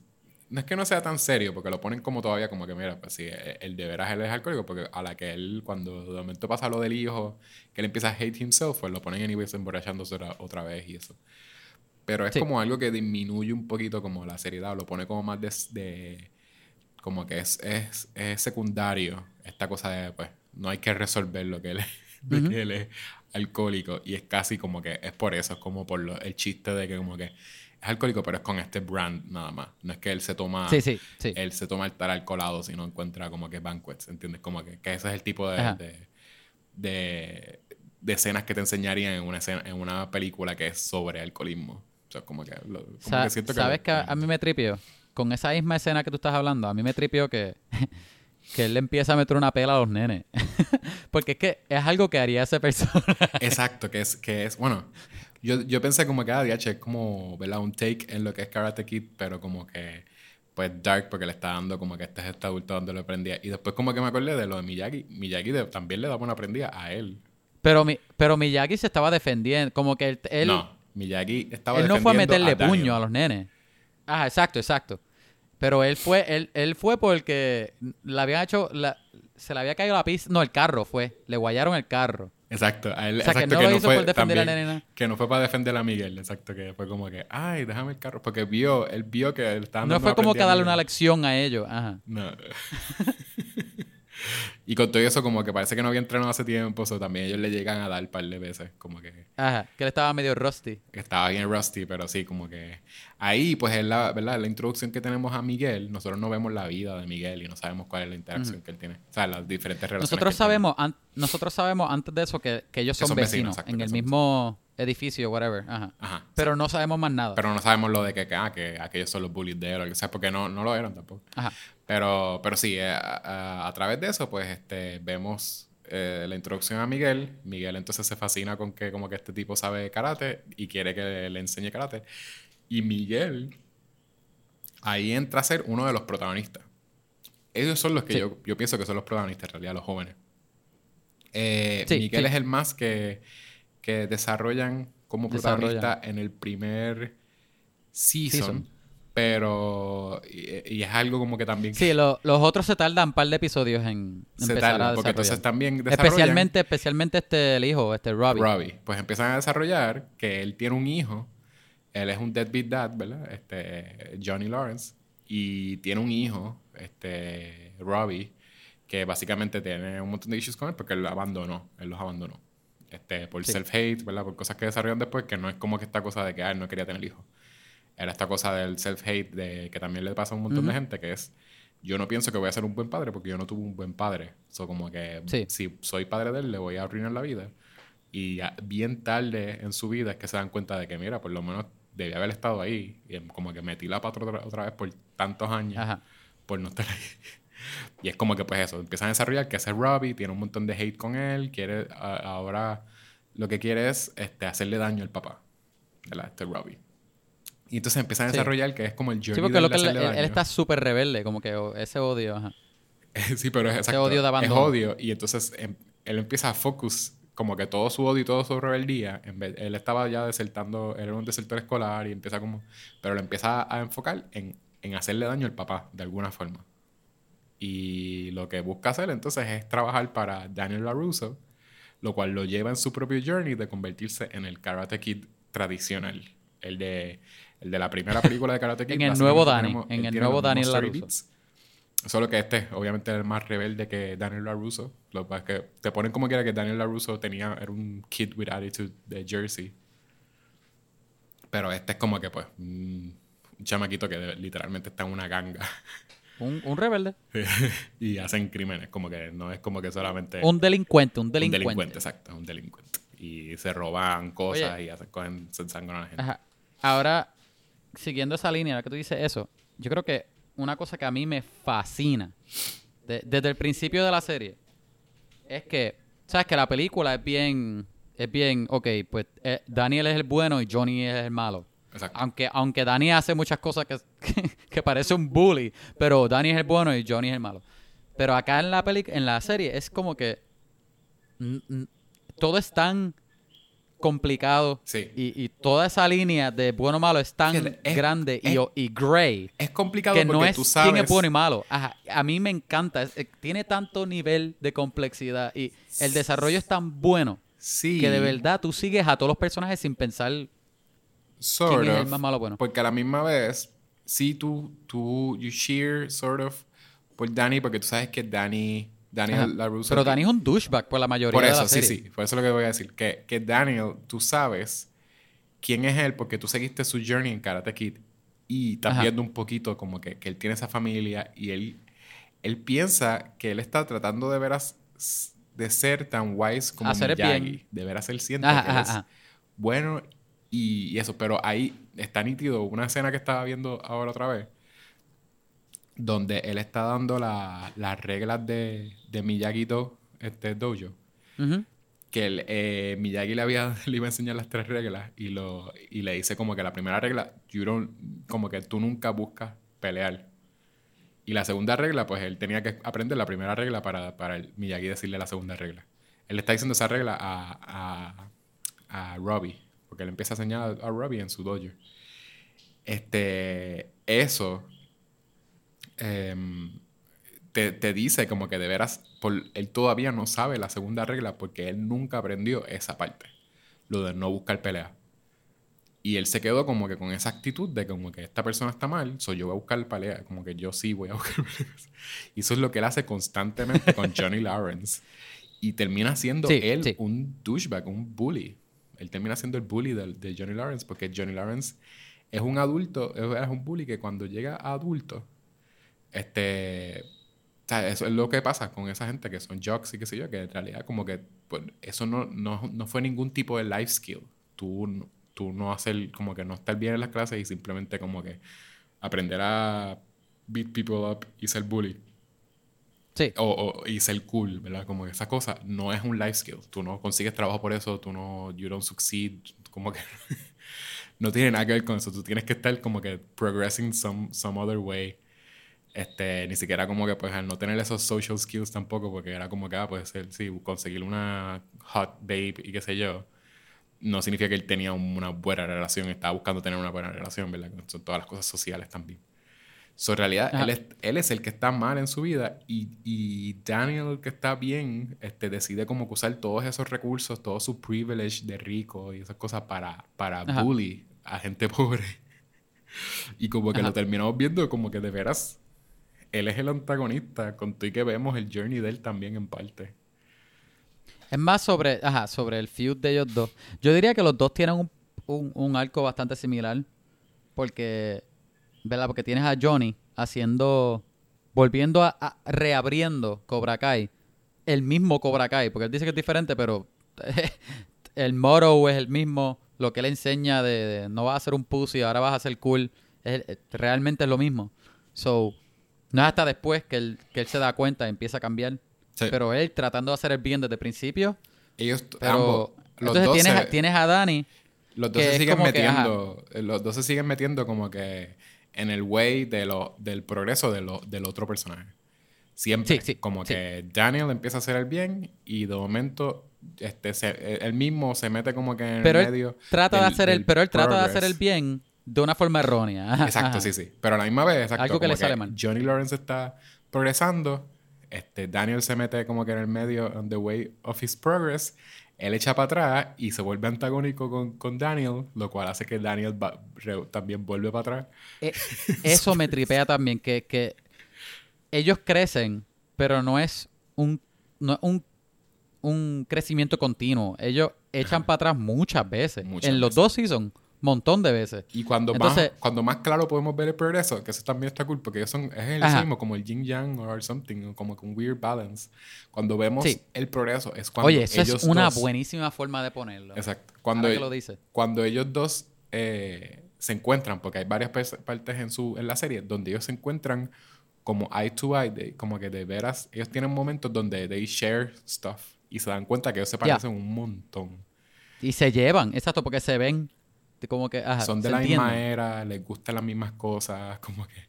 No es que no sea tan serio, porque lo ponen como todavía como que, mira, pues sí, eh, el de veras él es alcohólico, porque a la que él, cuando de momento pasa lo del hijo, que él empieza a hate himself, pues lo ponen anyways emborrachándose otra, otra vez y eso. Pero es Sí. como algo que disminuye un poquito como la seriedad, lo pone como más de... de- como que es, es, es secundario esta cosa de, pues, no hay que resolver lo que él es, [LAUGHS] de Ujú. que él es alcohólico. Y es casi como que es por eso, es como por lo- el chiste de que como que es alcohólico, pero es con este brand nada más. No es que él se toma, Sí, sí, sí. él se toma el tal alcoholado si no encuentra como que banquets, ¿entiendes? Como que, que ese es el tipo de, de, de, de escenas que te enseñarían en una, escena, en una película que es sobre alcoholismo. O sea, como que, lo- como Sa- que siento que... ¿Sabes que a, a mí me tripió? Con esa misma escena que tú estás hablando, a mí me tripió que, [LAUGHS] que él le empieza a meter una pela a los nenes. [LAUGHS] Porque es que es algo que haría esa [LAUGHS] persona. Exacto, que es, que es, bueno, yo, yo pensé como que, ah, DH es como, ¿verdad? Un take en lo que es Karate Kid, pero como que, pues, dark, porque le está dando como que este es este adulto donde lo aprendía. Y después como que me acordé de lo de Miyagi. Miyagi de- también le daba una aprendida a él. Pero, mi, pero Miyagi se estaba defendiendo. Como que él, él- no, Miyagi estaba Él no fue a meterle Daniel. puño a los nenes. Ajá, exacto, exacto. Pero él fue, él, él fue porque le habían hecho, la- se le había caído la pista. No, el carro fue. Le guayaron el carro. Exacto, a él, O sea, que exacto, no lo hizo por defender a también- la nena. Que no fue para defender a Miguel, exacto, que fue como que, ay, déjame el carro, porque vio, él vio que él estaba No fue como que darle una lección a ellos. Ajá. No. [LAUGHS] y con todo eso, como que parece que no había entrenado hace tiempo, o también ellos le llegan a dar un par de veces, como que Ajá. Que él estaba medio rusty. estaba bien rusty, pero sí, como que ahí, pues es la, ¿verdad? la introducción que tenemos a Miguel, nosotros no vemos la vida de Miguel y no sabemos cuál es la interacción que él tiene, o sea, las diferentes relaciones. Nosotros que él tiene. sabemos, an- nosotros sabemos antes de eso que, que ellos Que son, son vecinos, vecinos, exacto, en el mismo edificio, whatever. Ajá. Ajá. Pero no sabemos más nada. Pero no sabemos lo de que, ah, que aquellos son los bullies de él, o sea, porque no, no lo eran tampoco. Ajá. Pero, pero sí, eh, a, a- a través de eso, pues, este, vemos eh, la introducción a Miguel. Miguel entonces se fascina con que como que este tipo sabe karate y quiere que le enseñe karate. Y Miguel ahí entra a ser uno de los protagonistas. Ellos son los que Sí. yo, yo pienso que son los protagonistas, en realidad, los jóvenes. Eh, Sí, Miguel sí. es el más que, que desarrollan como Desarrollan. protagonista en el primer season. Season. Pero, y, y es algo como que también Sí, lo- los otros se tardan un par de episodios en se empezar tarda, a porque entonces también desarrollan Especialmente, especialmente este, el hijo, este Robbie. Robbie. Pues empiezan a desarrollar que él tiene un hijo, él es un deadbeat dad, ¿verdad? Este, Johnny Lawrence, y tiene un hijo, este, Robbie, que básicamente tiene un montón de issues con él porque él lo abandonó, él los abandonó. Este, por Sí. self-hate, ¿verdad? Por cosas que desarrollan después, que no es como que esta cosa de que ah, él no quería tener hijos. Era esta cosa del self-hate de que también le pasa a un montón de gente, que es yo no pienso que voy a ser un buen padre porque yo no tuve un buen padre. So, como que Sí. si soy padre de él, le voy a arruinar la vida. Y bien tarde en su vida es que se dan cuenta de que, mira, por lo menos debía haber estado ahí. Y como que metí la pata otra, otra vez por tantos años Ajá. por no estar ahí. [LAUGHS] Y es como que, pues eso, empiezan a desarrollar que ese Robbie tiene un montón de hate con él. Quiere, a- ahora lo que quiere es este, hacerle daño al papá, ¿verdad? Este Robbie. Y entonces empiezan a Sí. desarrollar que es como el journey Sí, porque lo que él, él- él está súper rebelde, como que o- ese odio. Ajá. [LAUGHS] sí, pero es exacto. odio de Es abandono. odio. Y entonces em- él empieza a focus como que todo su odio y todo su rebeldía. En vez, él estaba ya desertando, él era un desertor escolar y empieza como... Pero lo empieza a enfocar en, en hacerle daño al papá, de alguna forma. Y lo que busca hacer entonces es trabajar para Daniel LaRusso, lo cual lo lleva en su propio journey de convertirse en el Karate Kid tradicional. El de, el de la primera película de Karate [LAUGHS] Kid. En el nuevo Dani, tenemos- en el nuevo Daniel LaRusso. beats. Solo que este, obviamente, es más rebelde que Daniel LaRusso. Lo que pasa es que te ponen como quiera que Daniel LaRusso tenía, era un kid with attitude de Jersey. Pero este es como que, pues, un chamaquito que literalmente está en una ganga Un, un rebelde. [LAUGHS] y hacen crímenes. Como que no es como que solamente Un delincuente, un un delincuente. delincuente, exacto, un delincuente. Y se roban cosas Oye. y hacen, cogen, se ensangran a la gente. Ajá. Ahora, siguiendo esa línea, que tú dices eso, yo creo que una cosa que a mí me fascina de- desde el principio de la serie es que, sabes que la película es bien, es bien, ok, pues eh, Daniel es el bueno y Johnny es el malo. Exacto. Aunque, aunque Danny hace muchas cosas que, que, [LAUGHS] que parece un bully, pero Danny es el bueno y Johnny es el malo. Pero acá en la peli en la serie es como que todo es tan complicado Sí. y, y toda esa línea de bueno o malo es tan es- grande y, es- y gray Es complicado que porque no es tú sabes... quién es bueno y malo. Ajá, a mí me encanta, es- eh, tiene tanto nivel de complejidad y el desarrollo es tan bueno Sí. que de verdad tú sigues a todos los personajes sin pensar Sort quién es el of, más malo bueno. Porque a la misma vez, sí, tú, tú, you cheer, sort of, por Danny, porque tú sabes que Danny, Daniel. LaRusso... Pero Danny es un douchebag por la mayoría Por de eso, la sí, serie. sí. Por eso es lo que voy a decir. Que, que Daniel, tú sabes quién es él porque tú seguiste su journey en Karate Kid. Y estás Ajá. viendo un poquito como que, que él tiene esa familia y él, él piensa que él está tratando de veras de ser tan wise como Hacer Miyagi. bien. De veras él siente Ajá, que él es bueno y, y eso. Pero ahí está nítido una escena que estaba viendo ahora otra vez donde él está dando la- las reglas de, de Miyagi-Do, este dojo que el, eh, Miyagi le, había, [LAUGHS] le iba a enseñar las tres reglas y, lo, y le dice como que la primera regla, you don't- como que tú nunca buscas pelear. Y la segunda regla, pues él tenía que aprender la primera regla para, para el Miyagi decirle la segunda regla. Él le está diciendo esa regla a, a, a Robbie, porque él empieza a enseñar a, a Robbie en su dojo. Este, eso em, te, te dice como que de veras, por, él todavía no sabe la segunda regla porque él nunca aprendió esa parte, lo de no buscar pelea. Y él se quedó como que con esa actitud de como que esta persona está mal, soy yo voy a buscar pelea, como que yo sí voy a [LAUGHS] buscar peleas. Y eso es lo que él hace constantemente con [LAUGHS] Johnny Lawrence. Y termina siendo Sí, él sí. un douchebag, un bully. Él termina siendo el bully del- de, Johnny Lawrence porque Johnny Lawrence es un adulto, es, es un bully que cuando llega a adulto, este, o sea, eso es lo que pasa con esa gente que son jocks y qué sé yo, que en realidad como que pues, eso no, no, no fue ningún tipo de life skill. Tú, tú no hacer, como que no estar bien en las clases y simplemente como que aprender a beat people up y ser bully. Sí. O, o- y ser cool, ¿verdad? Como que esa cosa no es un life skill. Tú no consigues trabajo por eso, tú no, you don't succeed, como que [LAUGHS] no tiene nada que ver con eso. Tú tienes que estar como que progressing some, some other way. Este, ni siquiera como que pues al no tener esos social skills tampoco, porque era como que, ah, puede ser, sí, conseguir una hot babe y qué sé yo. No significa que él tenía una buena relación, estaba buscando tener una buena relación, ¿verdad? Son todas las cosas sociales también. So, en realidad, él es, él es el que está mal en su vida y, y Daniel, el que está bien, este, decide como que usar todos esos recursos, todo su privilege de rico y esas cosas para, para Ajá. bully a gente [LAUGHS] pobre. Y como que Ajá. lo terminamos viendo como que de veras, él es el antagonista, con y que vemos el journey de él también en parte. Es más sobre, ajá, sobre el feud de ellos dos. Yo diría que los dos tienen un, un, arco bastante similar. Porque, ¿verdad? Porque tienes a Johnny haciendo, volviendo a, reabriendo Cobra Kai. El mismo Cobra Kai. Porque él dice que es diferente, pero [LAUGHS] el motto es el mismo. Lo que él enseña de, no vas a ser un pussy, ahora vas a ser cool. Es- realmente es lo mismo. So, no es hasta después que él, que él se da cuenta y empieza a cambiar. Sí. Pero él tratando de hacer el bien desde el principio. Ellos, Pero ambos, los entonces dos, tienes, se, tienes a Dani. los dos se siguen que, metiendo, eh, los dos se siguen metiendo como que en el way de lo, del progreso de lo, del otro personaje. Siempre. Sí, sí, como que Daniel empieza a hacer el bien y de momento este, se- él mismo se mete como que en Pero el medio. trata de hacer el, pero él trata de hacer el bien de una forma errónea. [LAUGHS] Exacto, sí, sí. Pero a la misma vez, exacto, Algo que le sale mal. Johnny Lawrence está progresando. Este, Daniel se mete como que en el medio, on the way of his progress. Él echa para atrás y se vuelve antagónico con, con Daniel, lo cual hace que Daniel va- re- también vuelve para atrás. Eh, Eso me tripea también, que, que ellos crecen, pero no es un, no un, un crecimiento continuo. Ellos echan para atrás muchas veces. Muchas en los dos seasons, montón de veces. Y cuando, Entonces- más, cuando más claro podemos ver el progreso, que eso también está cool, porque ellos son, es el Ajá. mismo, como el yin yang or something, como con weird balance. Cuando vemos Sí. el progreso, es cuando Oye, eso ellos es una dos- buenísima forma de ponerlo. Exacto. Cuando, que lo dice. cuando ellos dos eh, se encuentran, porque hay varias partes en, su, en la serie donde ellos se encuentran como eye to eye, de- como que de veras, ellos tienen momentos donde they share stuff y se dan cuenta que ellos se parecen un montón. Y se llevan, exacto, porque se ven de como que, ajá, Son de la misma entienden. era, les gustan las mismas cosas, [LAUGHS] como que...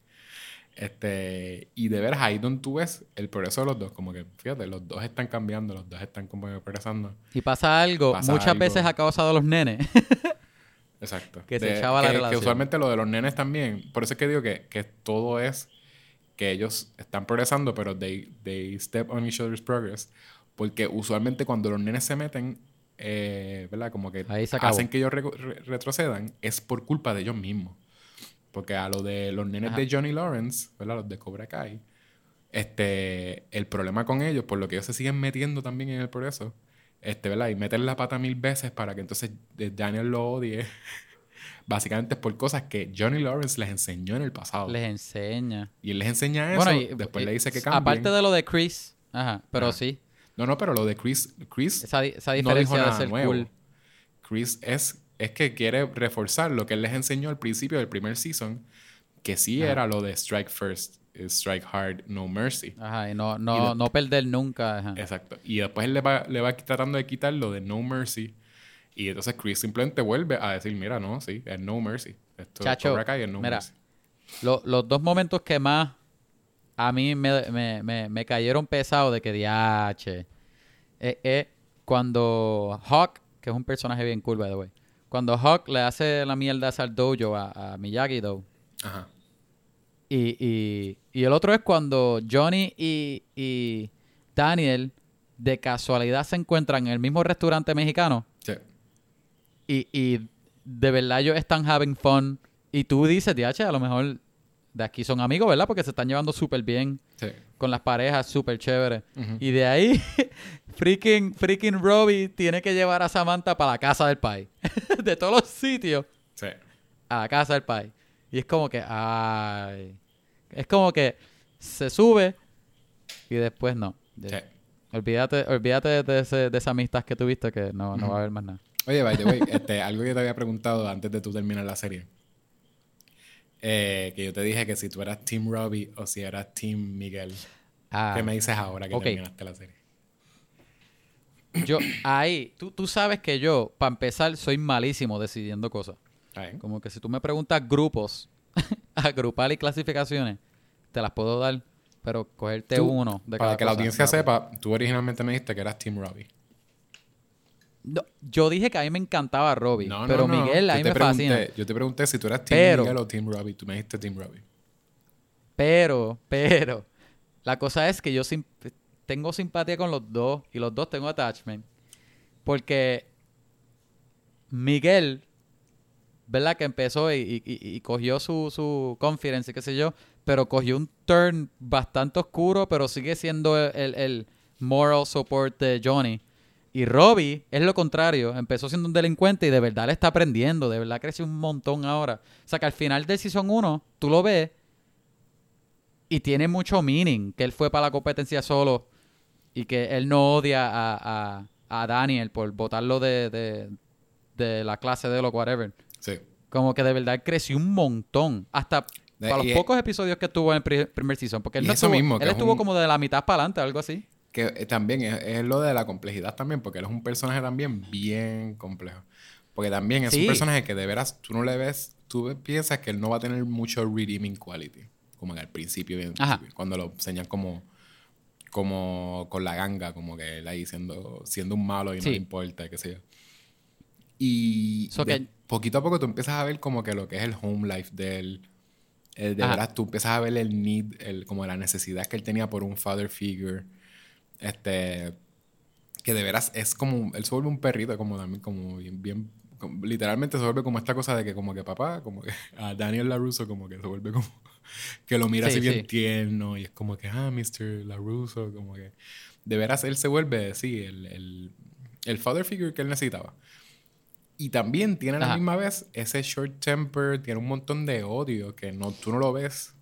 Este, y de veras ahí donde tú ves el progreso de los dos, como que fíjate, los dos están cambiando, los dos están como que progresando. Y pasa algo, Pasa muchas algo. veces ha causado a los nenes. [LAUGHS] Exacto. Que se echaba la que, que relación. usualmente lo de los nenes también. Por eso es que digo que, que todo es que ellos están progresando, pero they, they step on each other's progress. Porque usualmente cuando los nenes se meten, eh, ¿verdad? Como que hacen que ellos re- retrocedan, es por culpa de ellos mismos. Porque a lo de los nenes Ajá. de Johnny Lawrence, ¿verdad? Los de Cobra Kai, este, el problema con ellos, por lo que ellos se siguen metiendo también en el progreso, este, ¿verdad? Y meten la pata mil veces para que entonces eh, Daniel lo odie. [LAUGHS] Básicamente es por cosas que Johnny Lawrence les enseñó en el pasado. les enseña. Y él les enseña eso, Bueno, y- después y- le dice que cambien. Aparte de lo de Chris, ajá, pero Ajá. sí, No, no, pero lo de Chris, Chris esa, no dijo de nada ser nuevo. cool. Chris es, es que quiere reforzar lo que él les enseñó al principio del primer season, que sí Ajá. era lo de strike first, eh, strike hard, no mercy. Ajá, y no, Y no, no perder nunca. Ajá. Exacto. Y después él le va, le va tratando de quitar lo de no mercy. Y entonces Chris simplemente vuelve a decir, mira, no, sí, es no mercy. Esto Chacho, Cobra Kai es no mira, mercy. Lo- los dos momentos que más a mí me, me, me, me cayeron pesados de que diache es, es cuando Hawk, que es un personaje bien cool, by the way, cuando Hawk le hace la mierda al dojo a, a Miyagi-Do. Ajá. Y, y, y el otro es cuando Johnny y, y Daniel de casualidad se encuentran en el mismo restaurante mexicano Sí. y, y de verdad ellos están having fun. Y tú dices, DH, a lo mejor de aquí son amigos, ¿verdad? Porque se están llevando súper bien Sí. con las parejas, súper chévere. Y de ahí, [LAUGHS] freaking, freaking Robbie tiene que llevar a Samantha para la casa del pai. [LAUGHS] de todos los sitios, Sí. a la casa del pai. Y es como que, ay. Es como que se sube y después no. Sí. Olvídate, olvídate de, ese- de esa amistad que tuviste que no, no va a haber más nada. Oye, by the way, este, algo que te había preguntado antes de tú terminar la serie. Eh, que yo te dije que si tú eras Team Robbie o si eras Team Miguel. Ah, ¿Qué me dices ahora que ok. terminaste la serie? yo, ahí, tú, tú sabes que yo, para empezar, soy malísimo decidiendo cosas. Como que si tú me preguntas grupos, [LAUGHS] agrupar y clasificaciones, te las puedo dar, pero cogerte Tú, uno de Para cada que la audiencia sepa, tú originalmente me dijiste que eras Team Robbie. No, yo dije que a mí me encantaba Robbie, No, pero no. Miguel a Yo mí me pregunté- fascina. Yo te pregunté si tú eras Team Pero- Miguel o Team Robbie. Tú me dijiste Team Robbie. Pero, pero, la cosa es que yo sim- tengo simpatía con los dos y los dos tengo attachment. Porque Miguel, ¿verdad? Que empezó y, y- y- y cogió su, su confidence y qué sé yo, pero cogió un turn bastante oscuro, pero sigue siendo el, el- el moral support de Johnny. Y Robbie es lo contrario, empezó siendo un delincuente y de verdad le está aprendiendo, de verdad creció un montón ahora. O sea que al final del Season 1, tú lo ves y tiene mucho meaning que él fue para la competencia solo y que él no odia a, a- a Daniel por votarlo de, de, de la clase de lo whatever. Sí. Como que de verdad creció un montón. Hasta De- para los pocos episodios que estuvo en el pri- primer season. Porque él Y no eso estuvo, mismo, él es estuvo un- como de la mitad para adelante, algo así. Que eh, también es, es lo de la complejidad también, porque él es un personaje también bien complejo. Porque también es Sí. un personaje que de veras tú no le ves, tú piensas que él no va a tener mucho redeeming quality. Como que al principio, bien, cuando lo enseñan como, como con la ganga, como que él ahí siendo, siendo un malo y no Sí. le importa, qué sé yo. Y So de que- poquito a poco tú empiezas a ver como que lo que es el home life de él. Eh, de Ajá. veras, tú empiezas a ver el need, el, como la necesidad que él tenía por un father figure. Este. Que de veras es como. Él se vuelve un perrito, como también, como bien. bien como- literalmente se vuelve como esta cosa de que, como que papá, como que [LAUGHS] a Daniel LaRusso, como que se vuelve como. Que lo mira Sí, así bien sí. tierno y es como que, ah, Mr. LaRusso, como que. De veras él se vuelve, sí, el, el, el father figure que él necesitaba. Y también tiene a la Ajá. misma vez ese short temper, tiene un montón de odio que no, tú no lo ves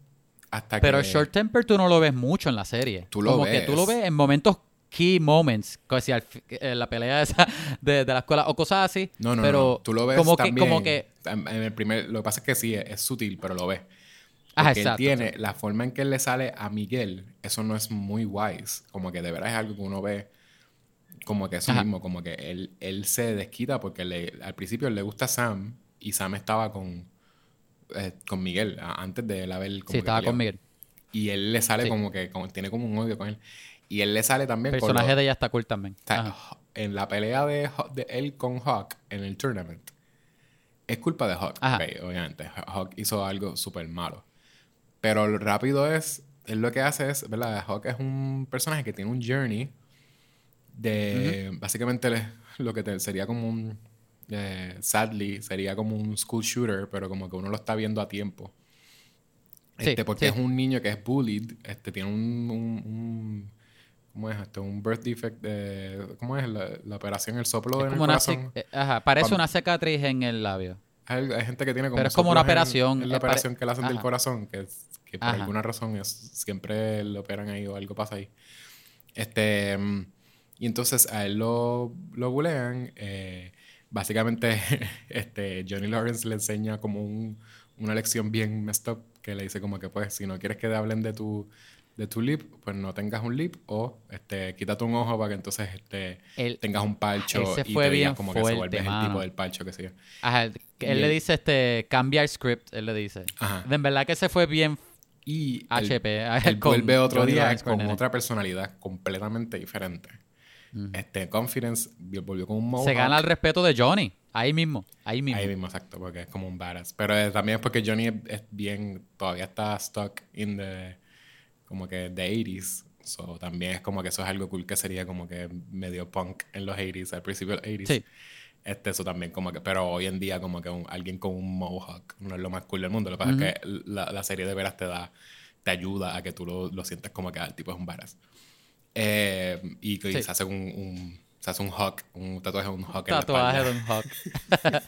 hasta Pero que... Short Temper tú no lo ves mucho en la serie. Tú lo como que tú lo ves. ves en momentos key moments, como si al en la pelea esa de, de la escuela o cosas así. No, no, pero no, tú lo ves como también. que como que En el primer, lo que pasa es que sí, es, es sutil, pero lo ves. Ajá, Porque él exacto, tiene, exacto. la forma en que él le sale a Miguel, eso no es muy wise. Como que de verdad es algo que uno ve como que eso Ajá. mismo, como que él, él se desquita porque le, al principio le gusta Sam y Sam estaba con, eh, con Miguel antes de él haber como sí, estaba peleado. con Miguel. Y él le sale Sí. como que como- tiene como un odio con él. Y él le sale también El con personaje lo- de ella está cool también. o sea, Ajá. en la pelea de, de él con Hawk en el tournament, es culpa de Hawk, Ajá. ok, obviamente. Hawk hizo algo súper malo. Pero lo rápido es, él lo que hace es, ¿verdad? Hawk es un personaje que tiene un journey de, básicamente lo que te- sería como un, eh, sadly, sería como un school shooter, pero como que uno lo está viendo a tiempo. Sí, Este, porque sí. es un niño que es bullied, este, tiene un, un, un- ¿cómo es esto? Un birth defect de, ¿cómo es? La, la operación, el soplo una, corazón. eh, ajá, parece Cuando- una cicatriz en el labio. Hay, hay gente que tiene como Pero es como una en- operación, En, la es pare- operación que le hacen del Ajá. corazón, que, que por Ajá. alguna razón es, siempre lo operan ahí o algo pasa ahí. Este, mm, y entonces a él lo, lo bulean. eh, básicamente, [LAUGHS] este, Johnny Lawrence le enseña como un- una lección bien messed up que le dice como que pues si no quieres que te hablen de tu de tu lip, pues no tengas un lip o este quítate un ojo para que entonces este El- tengas un parcho ese y fue te digas bien como que se vuelves el tipo del parcho que sea. Ajá, él Y le dice este cambiar script, él le dice. Ajá. En verdad que se fue bien Y HP. [LAUGHS] Él vuelve otro Johnny día Lawrence con otra personalidad completamente diferente. Este, Confidence vi- volvió con un mohawk. Se gana el respeto de Johnny. Ahí mismo, ahí mismo. Ahí mismo, exacto, porque es como un badass. Pero eh, también es porque Johnny es, es bien, todavía está stuck in the, como que, the 80s. So, también es como que eso es algo cool que sería como que medio punk en los 80s, al principio de los 80s. Sí. Este, eso también como que, pero hoy en día como que un- alguien con un mohawk no es lo más cool del mundo. Lo que pasa es que la, la serie de veras te da, te ayuda a que tú lo, lo sientas como que ah, el tipo es un badass. Eh, y que Sí. se hace un, un- se hace un hawk, un tatuaje de un hawk en la Tatuaje de un hawk. [LAUGHS]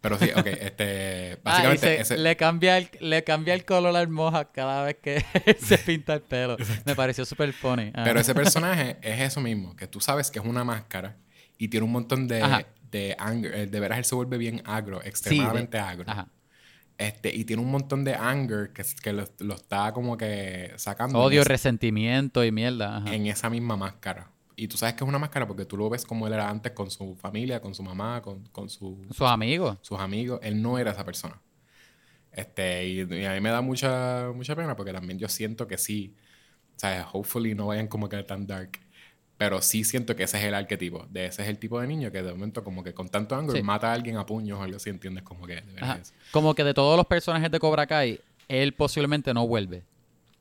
Pero sí, ok, este, Ah, básicamente se- ese- le, cambia el, le cambia el color al moja cada vez que [LAUGHS] se pinta el pelo. Me pareció súper funny. Ah. Pero ese personaje es eso mismo, que tú sabes que es una máscara y tiene un montón de, Ajá. de anger. eh, De veras él se vuelve bien agro, Sí, de- extremadamente agro. Ajá. Este, y tiene un montón de anger que, que lo, lo está como que sacando Odio, esa- resentimiento y mierda. Ajá. en esa misma máscara. Y tú sabes que es una máscara porque tú lo ves como él era antes con su familia, con su mamá, con, con su, Sus amigos. sus amigos. Él no era esa persona. Este, y, y a mí me da mucha, mucha pena porque también yo siento que sí. O sea, hopefully no vayan como que tan dark. Pero sí siento que ese es el arquetipo. De ese es el tipo de niño que de momento como que con tanto anger Sí. mata a alguien a puños o algo así, ¿entiendes? Como que de Como que de todos los personajes de Cobra Kai, él posiblemente no vuelve.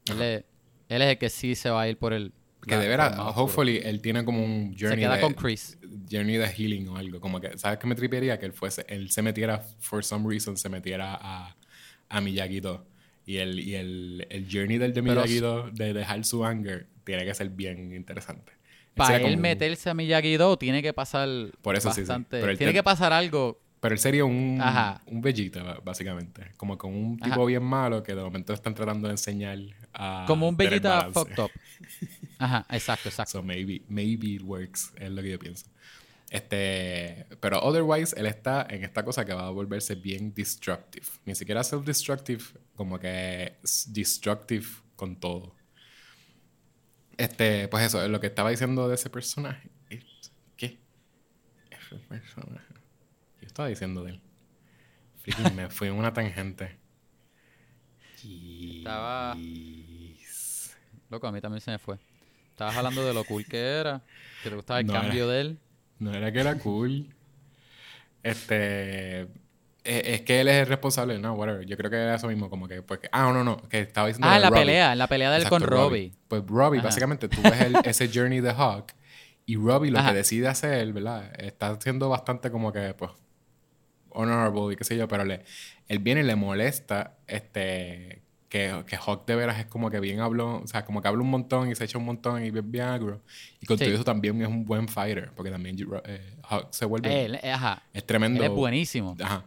Él es, él es el que sí se va a ir por el. Que la- de veras, hopefully él tiene como un journey queda de, con Chris. journey de healing o algo. Como que, ¿sabes qué me tripearía? Que él fuese, él se metiera, for some reason, se metiera a, a Miyagi-Do. Y el, y el, el journey del de Miyagi-Do de dejar su anger tiene que ser bien interesante. Para él meterse a Miyagi-Do tiene que pasar Por eso sí, sí. bastante... Pero tiene te- que pasar algo... Pero él sería un, Ajá. un Vegeta, ba- básicamente. Como con un tipo Ajá. bien malo que de momento están tratando de enseñar a. Como un balance. fucked up. [LAUGHS] Ajá, exacto, exacto. So maybe, maybe it works, es lo que yo pienso. Este, pero otherwise, él está en esta cosa que va a volverse bien destructive. Ni siquiera self-destructive, como que es destructive con todo. Este, pues eso, lo que estaba diciendo de ese personaje. ¿Qué? Ese personaje. ¿Qué estaba diciendo de él? Freaking me [LAUGHS] fui en una tangente. Estaba- Jeez. Loco, a mí también se me fue. Estabas hablando de lo cool que era, que te gustaba el No, cambio era- de él. No era que era cool. Este. Es, es que él es el responsable, no, whatever. Yo creo que era eso mismo, como que. Pues, ah, no, no, que estaba diciendo. Ah, en la Robbie. pelea, en la pelea de él Exacto, con Robbie. Pues Robbie, Ajá. básicamente, tú ves el- [LAUGHS] ese journey de Hawk. Y Robbie lo Ajá. que decide hacer, ¿verdad? Está haciendo bastante como que, pues. Honorable y qué sé yo, pero le, él viene y le molesta este que, que Hawk de veras es como que bien habló, o sea, como que habla un montón y se echa un montón y bien, bien agro. Y con Sí. todo eso también es un buen fighter, porque también eh, Hawk se vuelve... Él, eh, ajá. Es tremendo. Él es buenísimo. Ajá.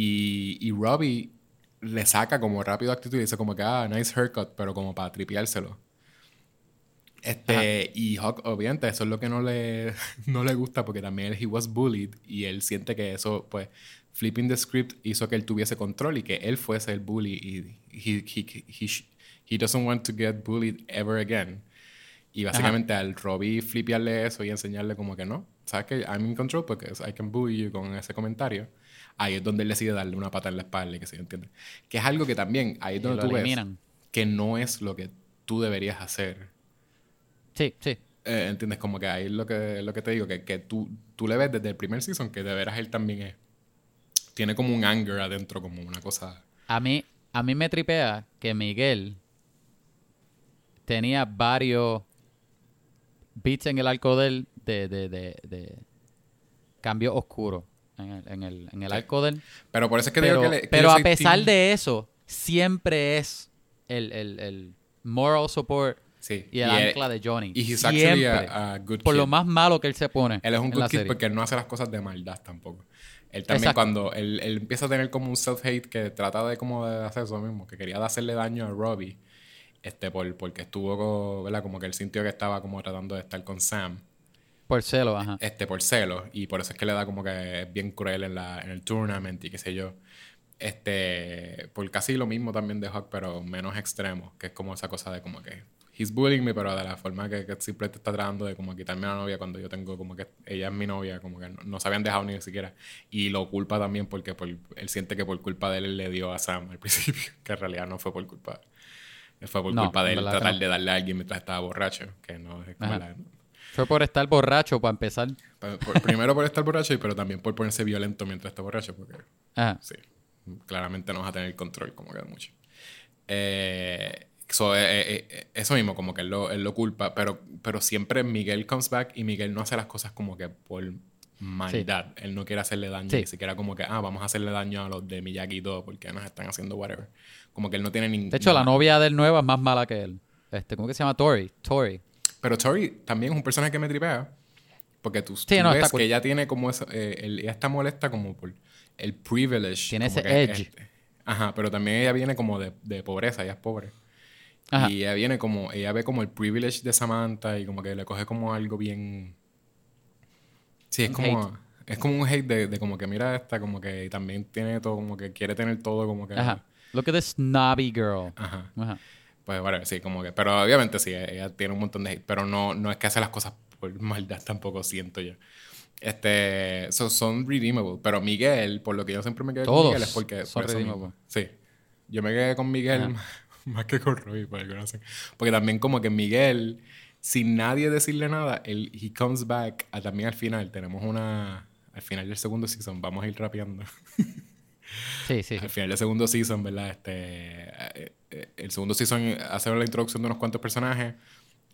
Y, y Robbie le saca como rápido actitud y dice como que, ah, nice haircut, pero como para tripeárselo. Este, y Hawk, obviamente, eso es lo que no le, [LAUGHS] no le gusta porque también él, he was bullied y él siente que eso, pues, flipping the script hizo que él tuviese control y que él fuese el bully y he, he, he, he doesn't want to get bullied ever again. Y básicamente al Robbie flipearle eso y enseñarle como que no, sabes que I'm in control porque I can bully you con ese comentario. Ahí es donde él decide darle una pata en la espalda y que se entiende. Que es algo que también, ahí es donde tú ves que no es lo que tú deberías hacer. Sí, sí. Eh, ¿Entiendes? Como que ahí es lo que, lo que te digo, que, que tú, tú le ves desde el primer season que de veras él también es. Tiene como un anger adentro, como una cosa. A mí, a mí me tripea que Miguel tenía varios beats en el arco de él de, de, de, de cambio oscuro en el, en el, en el arco de él. Pero por eso es que Pero, digo que, le- que pero a pesar team- de eso, siempre es el, el, el moral support Sí. y el ancla de Johnny. y he's Siempre. a, a good por lo más malo que él se pone. Él es un good kid serie. porque él no hace las cosas de maldad tampoco. Él también Exacto. cuando él, él empieza a tener como un self-hate que trata de como de hacer eso mismo, que quería de hacerle daño a Robbie, este, por, porque estuvo, co- ¿verdad? Como que él sintió que estaba como tratando de estar con Sam, Por celo, ajá. este, por celos, y por eso es que le da como que es bien cruel en, la, en el tournament y qué sé yo. Este, por casi lo mismo también de Hawk, pero menos extremo, que es como esa cosa de como que he's bullying me, pero de la forma que, que siempre te está tratando de como quitarme a la novia cuando yo tengo como que ella es mi novia, como que no, no se habían dejado ni siquiera. Y lo culpa también porque por- él siente que por culpa de él, le dio a Sam al [LAUGHS] principio, que en realidad no fue por culpa. Fue por No, culpa de él tratar no. de darle a alguien mientras estaba borracho, que no es como la- Fue por estar borracho para empezar. Por- primero por estar borracho, pero también por ponerse violento mientras está borracho, porque Ajá. sí, claramente no vas a tener control como que mucho. Eh, so, eh, eh, eh, eso mismo, como que él lo, él lo culpa, pero, pero siempre Miguel comes back y Miguel no hace las cosas como que por maldad. Él no quiere hacerle daño, Sí. ni siquiera como que, ah, vamos a hacerle daño a los de Miyagi y todo porque nos están haciendo whatever. Como que él no tiene ningún... De hecho, la novia del nuevo es más mala que él. Este, ¿Cómo que se llama? Tori. Tori. Pero Tori también es un personaje que me tripea. Porque tú, tú no, ves cool. que ella tiene como eso, eh, el- ella está molesta como por el privilege. Tiene ese edge. este- ajá, pero también ella viene como de, de pobreza, ella es pobre. Ajá. Y ella viene como, ella ve como el privilege de Samantha y como que le coge como algo bien... Sí, es Un como... hate. Es como un hate de, de como que mira esta, como que también tiene todo, como que quiere tener todo, como que... Ajá. Look at this snobby girl. Ajá. Ajá. Pues bueno, sí, como que. Pero obviamente sí, ella tiene un montón de hate. Pero no, no es que hace las cosas por [LAUGHS] maldad tampoco, siento yo. Este. so- son redeemable. Pero Miguel, por lo que yo siempre me quedé con Todos Miguel es porque. son por redeemable. Sí. Yo me quedé con Miguel más, [LAUGHS] más que con Roy, por alguna razón. Porque también, como que Miguel, sin nadie decirle nada, él, he comes back. a- también al final, tenemos una. Al final del segundo season, vamos a ir rapeando. [LAUGHS] Sí, sí. Al final del segundo season, ¿verdad? Este, eh, el segundo season hace la introducción de unos cuantos personajes.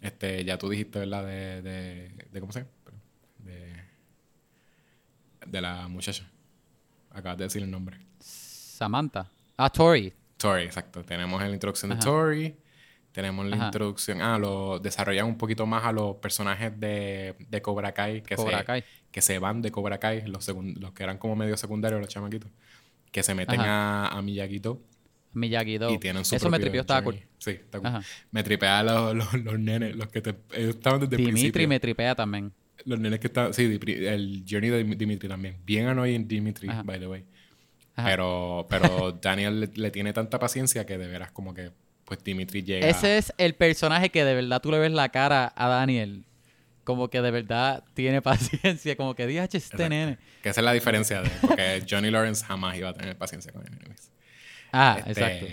Este, ya tú dijiste, ¿verdad? De, de, de ¿cómo se llama? De, de la muchacha. Acabas de decir el nombre. Samantha. Ah, Tori. Tori, exacto. Tenemos la introducción de Ajá. Tori. Tenemos la Ajá. introducción. Ah, lo desarrollan un poquito más a los personajes de, de Cobra Kai que, Cobra se, Kai. que se van de Cobra Kai, los, los que eran como medio secundarios, los chamaquitos. Que se meten a, a Miyagi-Do Miyagi-Do. y tienen su Eso me tripió, estaba cool. Sí, está cool. Me tripea los, los, los nenes, los que te, estaban desde el Dimitri principio. me tripea también. Los nenes que estaban, sí, el journey de Dim- Dimitri también. Bien annoying Dimitri, Ajá. by the way. Ajá. Pero, pero [LAUGHS] Daniel le, le tiene tanta paciencia que de veras como que, pues Dimitri llega. Ese es el personaje que de verdad tú le ves la cara a Daniel. Como que de verdad tiene [LAUGHS] paciencia. Como que dije, este nene. Que esa es la diferencia de porque Johnny Lawrence jamás iba a tener paciencia con él. Ah, Este, exacto.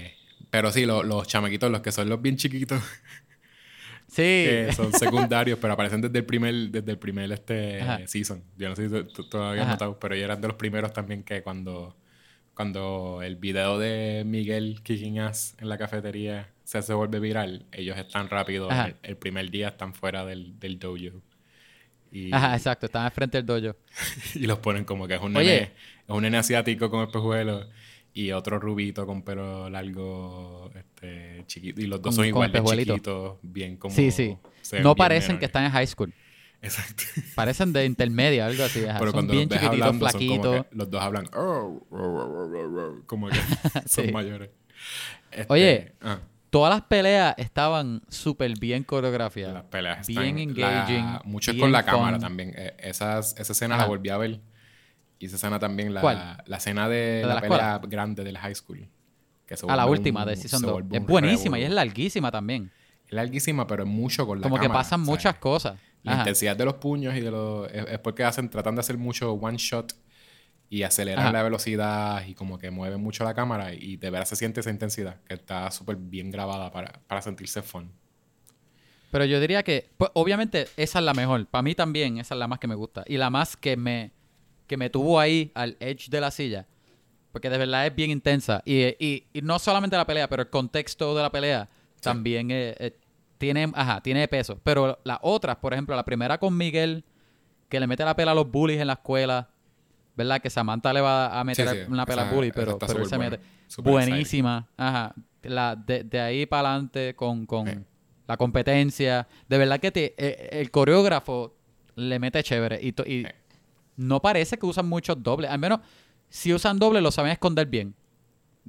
Pero sí, lo- los chamaquitos, los que son los bien chiquitos, [LAUGHS] Sí. que son secundarios, pero aparecen desde el primer, desde el primer este Ajá. season. Yo no sé si tú- tú todavía has Ajá. notado, pero ellos eran de los primeros también que cuando, cuando el video de Miguel kicking ass en la cafetería se, se vuelve viral, ellos están rápido. El, el primer día están fuera del, del dojo. Y, Ajá, exacto. Están al frente del dojo. [LAUGHS] y los ponen como que es un Oye. nene, es un nene asiático con espejuelos y otro rubito con pelo largo, este, chiquito. Y los dos Con- son igual de chiquitos, bien como... Sí, sí. No bien parecen que están en high school. Exacto. Parecen de intermedia, algo así. ajá. Pero Son cuando bien los chiquititos, hablando, flaquitos. los dos hablan... "Oh, oh, oh, oh, oh", como que [LAUGHS] son mayores. Este, Oye, ah, Todas las peleas estaban súper bien coreografiadas. las peleas bien están- engaging, la- mucho es bien con la cámara también. Eh, esas, esa escena Ajá. la volví a ver. Y esa escena también, la, ¿Cuál? la escena de ¿La de la, la pelea escuela? grande del high school. Que se A la última un- de Season se 2. vuelve Es buenísima y es larguísima también. Es larguísima, pero es mucho con la Como que pasan ¿sabes? muchas cosas. La Ajá. intensidad de los puños y de los... Es, es porque hacen, tratan de hacer mucho one shot y aceleran Ajá. la velocidad y como que mueven mucho la cámara y de verdad se siente esa intensidad que está súper bien grabada para, para sentirse fun. Pero yo diría que, pues, obviamente, esa es la mejor. Para mí también, esa es la más que me gusta. Y la más que me, que me tuvo ahí al edge de la silla. Porque de verdad es bien intensa. Y, y, y no solamente la pelea, pero el contexto de la pelea también eh, eh, tiene, ajá, tiene peso. Pero las otras, por ejemplo, la primera con Miguel, que le mete la pela a los bullies en la escuela. ¿Verdad? Que Samantha le va a meter Sí, sí, una pela al bully, pero, pero él se mete. Buenísima. Ajá. La, de, de ahí para adelante con, con la competencia. De verdad que te, eh, el coreógrafo le mete chévere. Y, y. no parece que usan muchos dobles. Al menos, si usan dobles, lo saben esconder bien.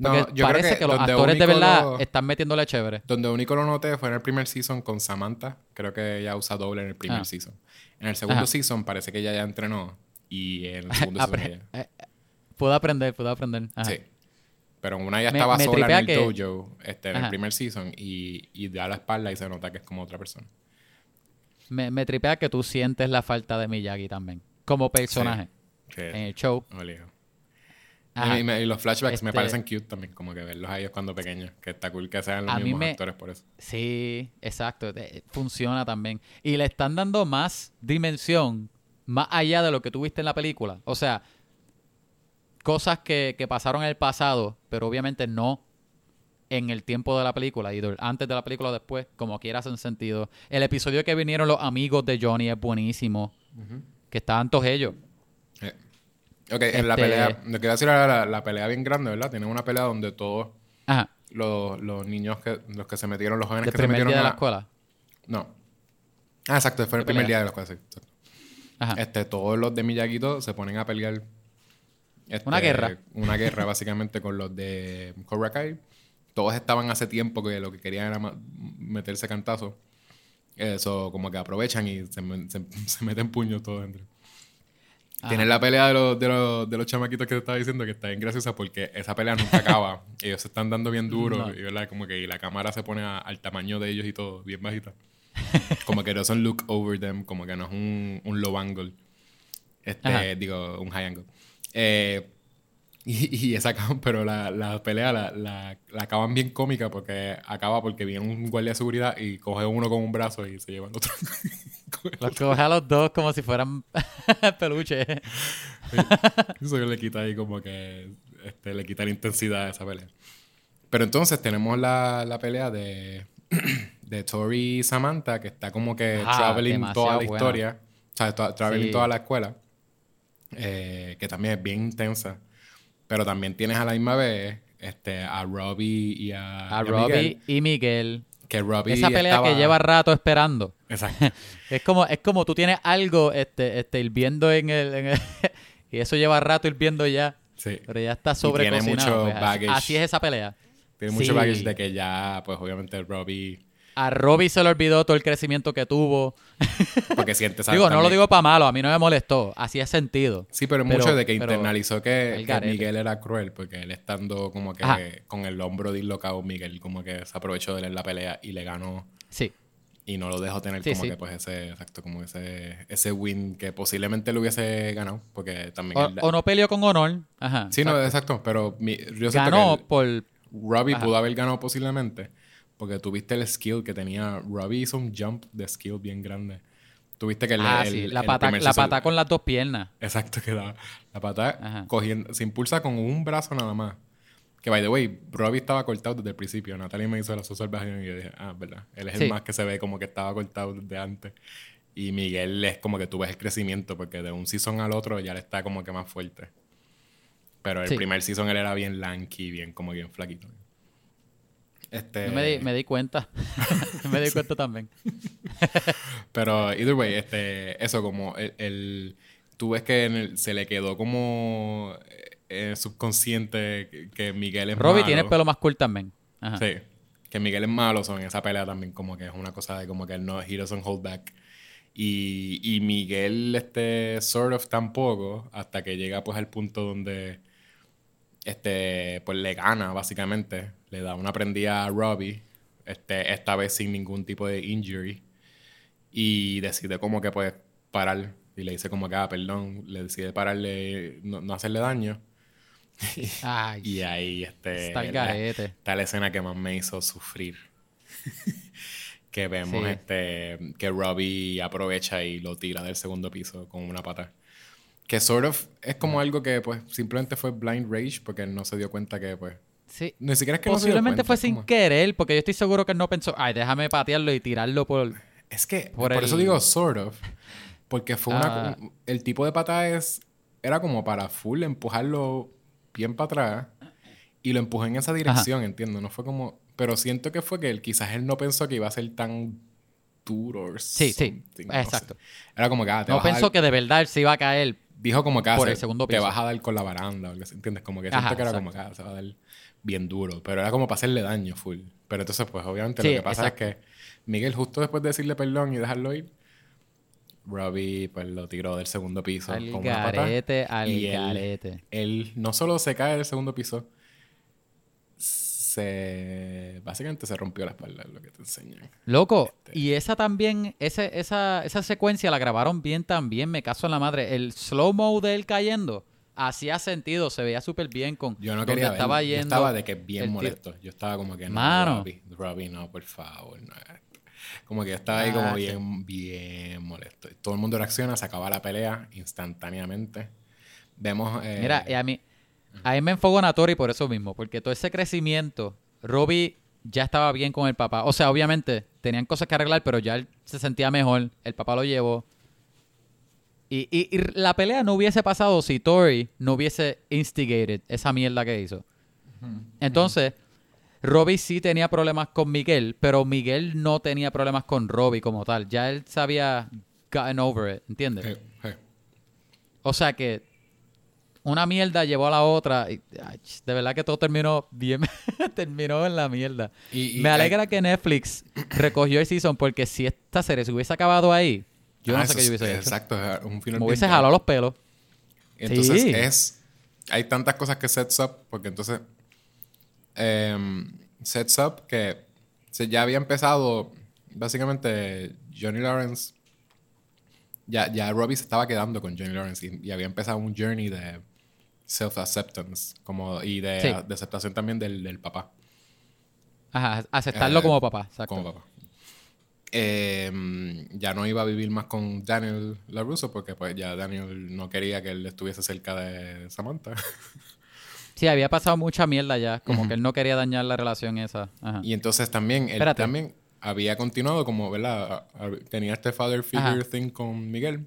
Porque No, yo creo parece que, los actores de verdad lo- están metiéndole chévere. Donde único lo noté fue en el primer season con Samantha. Creo que ella usa doble en el primer Ah. season. En el segundo Ajá. season parece que ella ya entrenó. Y en el [LAUGHS] segundo season ella. eh, eh, puedo aprender, puedo aprender. Ajá. Sí. Pero una ya estaba me sola en el que- dojo este, en el primer season y, y da la espalda y se nota que es como otra persona. Me, me tripea que tú sientes la falta de Miyagi también. Como personaje Sí. en el show. Y, me- y los flashbacks me Este- parecen cute también, como que verlos a ellos cuando pequeños. Que está cool que sean los mismos me- actores por eso. Sí, exacto. Funciona también. Y le están dando más dimensión más allá de lo que tuviste en la película. O sea, cosas que, que pasaron en el pasado, pero obviamente no en el tiempo de la película, y antes de la película o después, como quiera hacen sentido. El episodio que vinieron los amigos de Johnny es buenísimo. Que estaban todos ellos. Eh, Ok, en la Este- pelea, iba a decir la, la pelea bien grande, ¿verdad? Tienen una pelea donde todos Ajá. los, los niños que, los que se metieron, los jóvenes que se primer metieron día de la escuela. No. Ah, exacto, fue el ¿Qué primer pelea? día de la escuela, sí. exacto. Ajá. Este, todos los de Miyagi-Do se ponen a pelear. este, Una guerra. Una guerra, [LAUGHS] básicamente, con los de Cobra Kai. Todos estaban hace tiempo que lo que querían era meterse cantazo. Eso, como que aprovechan y se, se- [LAUGHS] se meten puños todos entre. Ajá. Tienen la pelea de los, de, los, de los chamaquitos que te estaba diciendo que está bien graciosa porque esa pelea nunca acaba. [LAUGHS] ellos se están dando bien duro No. y, ¿verdad? Como que y la cámara se pone a- al tamaño de ellos y todo, bien bajita. como que no son look over them, como que no es un, un low angle. Este, Ajá. digo, un high angle. Eh, y, y esa pero la, la pelea la, la, la acaban bien cómica porque acaba porque viene un guardia de seguridad y coge uno con un brazo y se lleva al otro. [LAUGHS] Los coge a los dos como si fueran [LAUGHS] peluches. Eso le quita ahí como que este, le quita la intensidad a esa pelea. Pero entonces tenemos la, la pelea de, [CLEARS THROAT] de Tori y Samantha, que está como que Ah, traveling toda la buena. historia. O sea, to- traveling Sí. toda la escuela. eh, que también es bien intensa. Pero también tienes a la misma vez este, a Robbie y a, A y Robbie Miguel, y Miguel. que Robbie Esa pelea estaba- que lleva rato esperando. Exacto. [LAUGHS] Es como, es como tú tienes algo este, este, hirviendo en el, en el- [LAUGHS] y eso lleva rato hirviendo ya. Sí. Pero ya está tiene sobrecocinado. mucho pues, así- baggage. así, es esa pelea. Tiene mucho Sí. baggage de que ya, pues obviamente Robbie... A Robbie se le olvidó todo el crecimiento que tuvo. Porque siente, [LAUGHS] ¿sabes? digo, no lo digo para malo, a mí no me molestó. Es sentido. Sí, pero, Pero- mucho de que internalizó que, que. Miguel era cruel, porque él estando como que Ajá. con el hombro dislocado, Miguel como que se aprovechó de él en la pelea y le ganó Sí. y no lo dejó tener Sí, como sí. que pues ese, exacto, como ese, ese win que posiblemente le hubiese ganado, porque también O, él- o no peleó con honor. Ajá. Sí, no, exacto. exacto, pero mi- yo siento Ganó que por... el- Robbie Ajá. pudo haber ganado posiblemente, porque tuviste el skill que tenía, Robbie hizo un jump de skill bien grande. Tuviste que el, ah, el- sí. el La pata, primer la pata con las dos piernas. Exacto, que la, la pata Ajá. cogiendo, se impulsa con un brazo nada más. Que by the way, Robbie estaba cortado desde el principio. Natalie me hizo la salvación y yo dije, ah, verdad. Él es Sí. el más que se ve como que estaba cortado desde antes. Y Miguel es como que tú ves el crecimiento, porque de un season al otro ya le está como que más fuerte. Pero el Sí. primer season él era bien lanky, bien como bien flaquito. Este, Yo me di, me di cuenta. [LAUGHS] me di cuenta también. [LAUGHS] Pero, either way, este, eso como el, el- tú ves que en el- se le quedó como eh, subconsciente que, que Miguel es Robbie malo. tiene el pelo más cool también. Ajá. Sí, que Miguel es malo, son en esa pelea también como que es una cosa de como que él no, he doesn't hold back. Y, y Miguel, este, sort of tampoco, hasta que llega pues al punto donde, este, pues le gana básicamente, le da una prendida a Robbie, este, esta vez sin ningún tipo de injury, y decide como que pues parar, y le dice como que, ah, perdón, le decide pararle, no, no hacerle daño. [LAUGHS] Ay, Y ahí este, está el la- está la escena que más me hizo sufrir. [LAUGHS] que vemos Sí. este que Robbie aprovecha y lo tira del segundo piso con una pata. Que sort of es como algo que pues simplemente fue blind rage porque no se dio cuenta que pues Sí. ni siquiera es que no se dio Posiblemente fue sin como- querer, porque yo estoy seguro que él no pensó, ay, déjame patearlo y tirarlo por... Es que Por por, eso digo sort of porque fue una Ah. el tipo de pata es era como para full empujarlo bien para atrás y lo empujó en esa dirección, entiendo, no fue como pero siento que fue que él quizás él no pensó que iba a ser tan duro or Sí, sí, sé. exacto. Era como que ah, te No vas a pensó dar- que de verdad él se iba a caer. dijo como que ah, por se- el segundo te piso. vas a dar con la baranda o ¿entiendes? Como que siento Ajá, que era como que ah, se va a dar bien duro, pero era como para hacerle daño full. Pero entonces pues obviamente Sí, lo que pasa exacto. es que Miguel justo después de decirle perdón y dejarlo ir Robbie pues lo tiró del segundo piso Al con una garete, al y él- garete. Él no solo se cae del segundo piso, se básicamente se rompió la espalda, es lo que te enseñan. Loco, Este. y esa también, ese, esa, esa secuencia la grabaron bien también, me caso en la madre. El slow-mo de él cayendo, hacía sentido, se veía súper bien con Yo no quería estaba verlo. Yo yendo. estaba de que bien molesto. Yo estaba como que no, Mano. Robbie, Robbie, no, por favor, no. Como que yo estaba ahí como bien, bien molesto. Todo el mundo reacciona, se acaba la pelea instantáneamente. Vemos... eh, Mira, y a mí, a mí me enfogona Tori por eso mismo, porque todo ese crecimiento, Robbie ya estaba bien con el papá. O sea, obviamente tenían cosas que arreglar, pero ya él se sentía mejor, el papá lo llevó. Y, y- y la pelea no hubiese pasado si Tori no hubiese instigated esa mierda que hizo. Entonces, Robbie sí tenía problemas con Miguel, pero Miguel no tenía problemas con Robbie como tal. Ya él se había gotten over it, ¿entiendes? O sea que una mierda llevó a la otra. y, ay, de verdad que todo terminó bien. [LAUGHS] terminó en la mierda. Y- Me alegra que Netflix recogió el season porque si esta serie se hubiese acabado ahí, yo Ah, no sé eso qué yo es- hubiese hecho. Exacto, un final Me hubiese jalado los pelos. Entonces Sí. es. Hay tantas cosas que sets up, porque entonces. em, sets up que se, ya había empezado. Básicamente, Johnny Lawrence. Ya, ya Robbie se estaba quedando con Johnny Lawrence y, y había empezado un journey de self-acceptance como, y de, Sí. de aceptación también del, del papá. Ajá, aceptarlo Eh, como papá. Exacto. Como papá. Em, ya no iba a vivir más con Daniel LaRusso porque pues ya Daniel no quería que él estuviese cerca de Samantha. [LAUGHS] Sí, había pasado mucha mierda ya. Como que él no quería dañar la relación esa. Ajá. Y entonces también, él Espérate. también había continuado como, ¿verdad? Tenía este father figure Ajá. thing con Miguel,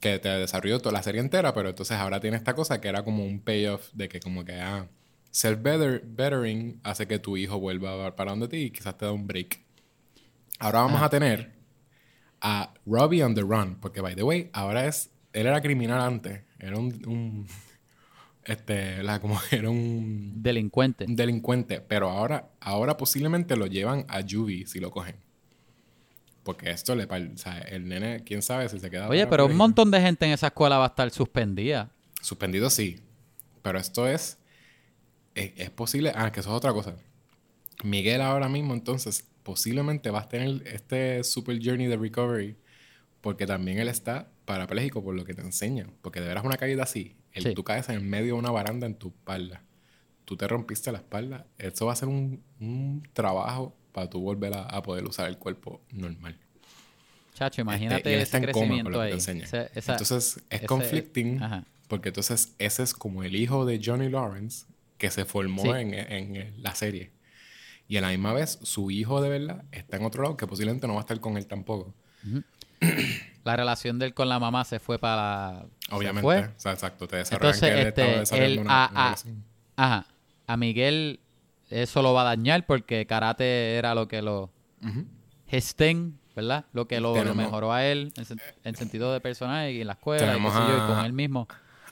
que te desarrolló toda la serie entera, pero entonces ahora tiene esta cosa que era como un payoff de que como que, ah, self-bettering hace que tu hijo vuelva para donde ti y quizás te da un break. Ahora vamos a tener a Robbie on the run, porque by the way, ahora es, él era criminal antes, era un, un este, la, como era un Delincuente. un delincuente, pero ahora, ahora posiblemente lo llevan a Juvie si lo cogen. Porque esto le... O sea, el nene, quién sabe si se queda... Oye, pero un ahí. montón de gente en esa escuela va a estar suspendida. Suspendido sí. Pero esto es... Es, es posible... Ah, que eso es otra cosa. Miguel ahora mismo, entonces, posiblemente va a tener este super journey de recovery. Porque también él está parapléjico por lo que te enseñan. Porque de veras una caída así. El, Sí. Tú caes en medio de una baranda en tu espalda. Tú te rompiste la espalda. Eso va a ser un, un trabajo para tú volver a, a poder usar el cuerpo normal. Chacho, Este, imagínate y él ese está en coma con crecimiento lo que ahí. te enseña. Ese- esa- entonces es ese- conflicting ajá. porque entonces ese es como el hijo de Johnny Lawrence que se formó Sí. en, en la serie. Y a la misma vez su hijo de verdad está en otro lado que posiblemente no va a estar con él tampoco. [CLEARS THROAT] La relación de él con la mamá se fue para... Obviamente. fue. O sea, exacto. Te Entonces, que este, él una, a, una a- ajá, a Miguel eso lo va a dañar porque karate era lo que lo... His thing, ¿verdad? Lo que lo, mejoró a él en, en sentido de personaje y en la escuela y, qué sé yo, y con él mismo.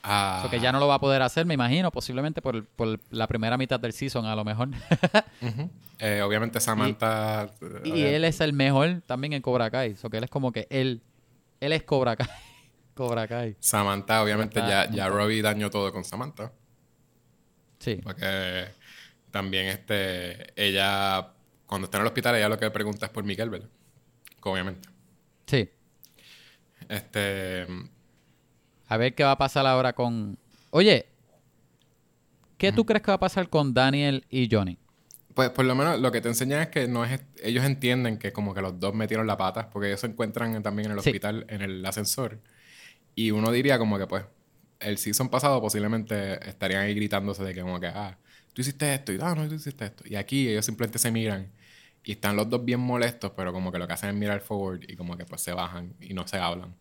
Ah, Eso que ya no lo va a poder hacer, me imagino, posiblemente por, por la primera mitad del season, a lo mejor. [LAUGHS] Eh, obviamente Samantha... y eh, él es el mejor también en Cobra Kai. So que él es como que él, él es Cobra Kai. [LAUGHS] Cobra Kai. Samantha, obviamente, ya, ya Robbie dañó todo con Samantha. Sí. Porque también este, ella, cuando está en el hospital, ella lo que pregunta es por Miguel, ¿verdad? Obviamente. Sí. Este, A ver qué va a pasar ahora con. Oye, ¿qué tú crees que va a pasar con Daniel y Johnny? pues por lo menos lo que te enseñan es que no es, ellos entienden que como que los dos metieron la pata, porque ellos se encuentran también en el Sí. hospital, en el ascensor. Y uno diría como que pues, el season pasado posiblemente estarían ahí gritándose de que como que, ah, tú hiciste esto y ah, no, tú hiciste esto. Y aquí ellos simplemente se miran y están los dos bien molestos, pero como que lo que hacen es mirar forward y como que pues se bajan y no se hablan.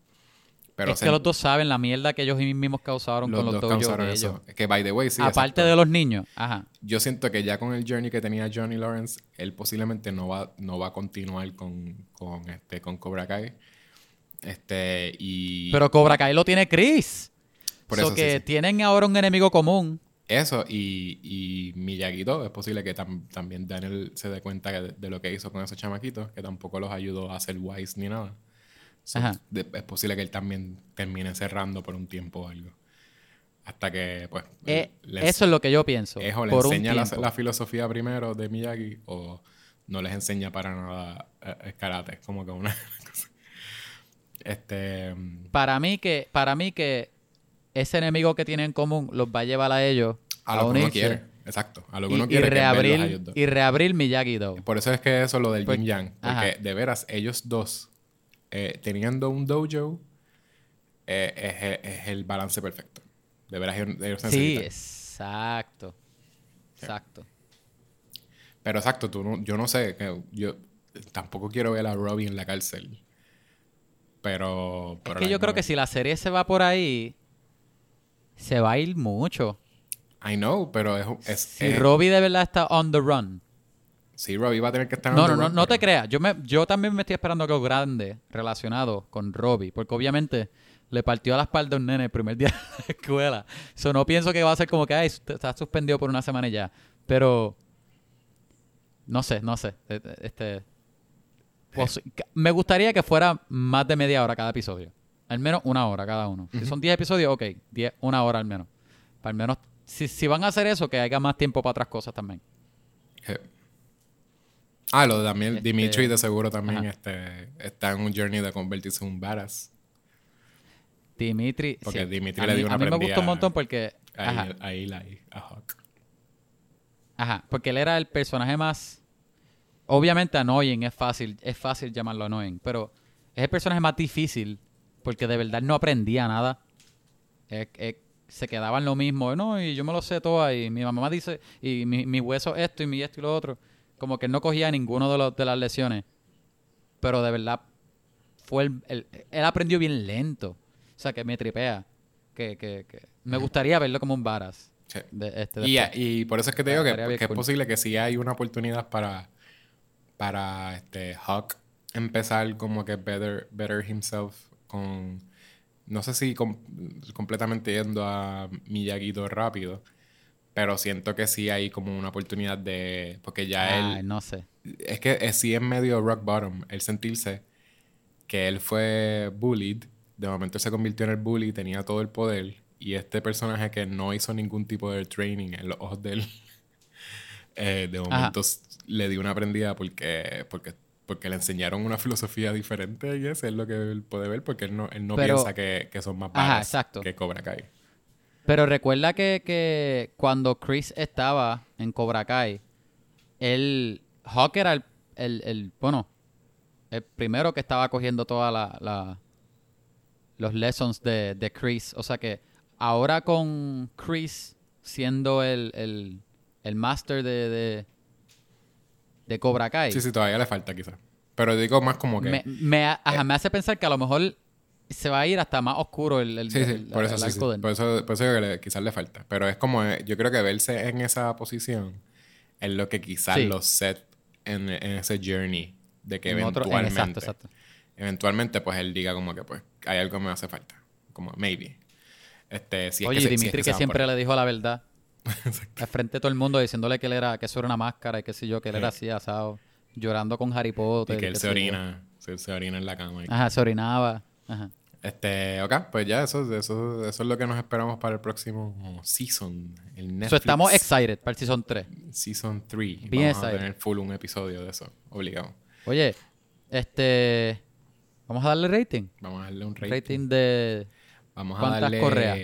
Pero es se- que los dos saben la mierda que ellos mismos causaron los con los dos causaron de eso. ellos. Que by the way, sí. Aparte exacto. de los niños. Ajá. Yo siento que ya con el journey que tenía Johnny Lawrence, él posiblemente no va, no va a continuar con, con, este, con Cobra Kai. Este, y Pero Cobra Kai lo tiene Chris. Por So eso que sí. tienen ahora un enemigo común. eso, y, y Miyagi-Do, es posible que tam- también Daniel se dé cuenta de lo que hizo con esos chamaquitos, que tampoco los ayudó a ser wise ni nada. So, es posible que él también termine cerrando por un tiempo o algo. Hasta que, pues, Eh, les- eso es lo que yo pienso. es o le por un enseña la, filosofía primero de Miyagi o no les enseña para nada eh, el karate. Es como que una [LAUGHS] cosa. Este. Para mí que, para mí que ese enemigo que tienen en común los va a llevar a ellos A lo que uno quiere. Exacto. A lo que y, uno y quiere. es a ellos reabrir, y reabrir Miyagi-Do. Por eso es que eso lo del Pues- yin yang. Porque ajá. de veras, ellos dos, eh, teniendo un dojo, eh, es, es el balance perfecto. De veras, ellos, Sí, exacto. Exacto. Pero exacto, tú no- yo no sé, que yo tampoco quiero ver a Robbie en la cárcel. Pero... Es que yo creo que si la serie se va por ahí, se va a ir mucho. I know, pero es... es Si es- Robbie de verdad está on the run. Sí, Robbie va a tener que estar... en No, no, no, no te creas. Yo, me, yo también me estoy esperando algo grande relacionado con Robbie. Porque obviamente le partió a la espalda a un nene el primer día [LAUGHS] de la escuela. So, no pienso que va a ser como que, ay, está suspendido por una semana y ya. Pero, no sé, no sé. Eh, eh, Este, pues, ca- me gustaría que fuera más de media hora cada episodio. Al menos una hora cada uno. Si son 10 episodios, ok. 10, una hora al menos. Para al menos, si, si van a hacer eso, que haya más tiempo para otras cosas también. Eh. Ah, lo de también, Este- Dimitri de seguro también Ajá. este, está en un journey de convertirse en un badass. Dimitri. Porque sí. Dimitri a le mí, dio una a mí me gustó un montón porque. Ahí, ahí, a Hawk. ajá. Porque él era el personaje más. Obviamente, annoying es fácil, es fácil llamarlo annoying. Pero es el personaje más difícil. Porque de verdad no aprendía nada. Es- es- se quedaba en lo mismo. No, y yo me lo sé todo. Y mi mamá dice. Y mi, mi hueso esto y mi esto y lo otro. Como que él no cogía ninguno de, los, de las lesiones. Pero de verdad. Fue el, el- él aprendió bien lento. O sea, que me tripea. Que, que, que me gustaría verlo como un varas. Sí. De este Y, después. y por eso es que te digo que, es cool. posible que sí hay una oportunidad para, para este Hawk empezar como que better, better himself con... No sé si com- completamente yendo a Miyagi-Do rápido, pero siento que sí hay como una oportunidad de... Porque ya Ay, él... no sé. Es que eh, sí es medio rock bottom el sentirse que él fue bullied, de momento él se convirtió en el bully, tenía todo el poder, y este personaje que no hizo ningún tipo de training en los ojos de él, [LAUGHS] eh, de momento le dio una prendida porque, porque, porque le enseñaron una filosofía diferente, y eso es lo que él puede ver, porque él no, él no Pero- piensa que, que son más exacto. que Cobra Kai. Pero recuerda que, que cuando Chris estaba en Cobra Kai, él, Hawk era el, el, el- bueno, el primero que estaba cogiendo todas la, la- los lessons de, de Chris. O sea que ahora con Chris siendo el, el, el master de, de, de Cobra Kai, Sí, sí, todavía le falta quizás. Pero digo más como que... me, me, ajá, me hace pensar que a lo mejor se va a ir hasta más oscuro el, el, Sí, sí, el- por eso, sí, arco de él. Por eso, por eso digo que le- quizás le falta. Pero es como, eh, yo creo que verse en esa posición es lo que quizás lo set en, en ese journey de que En otro- en- eventualmente, exacto, exacto. eventualmente, pues él diga como que, pues, hay algo que me hace falta. Como, maybe. Este, si es Oye, que y se- si es Dimitri que, por siempre le dijo la verdad. [LAUGHS] Al frente de todo el mundo diciéndole que él era, que eso era una máscara y que sé yo, que él era así asado, llorando con Harry Potter. Y que él qué se orina, se, se orina en la cama. y- Ajá, se orinaba. Ajá. Este, ok, pues ya, eso, eso, eso es lo que nos esperamos para el próximo season. El Netflix. So, estamos excited para el Season 3. Season 3. Bien Vamos a tener full un episodio de eso, obligado. Oye, este... Vamos a darle rating. Vamos a darle un rating. Rating de... Vamos a ¿Cuántas darle. correas?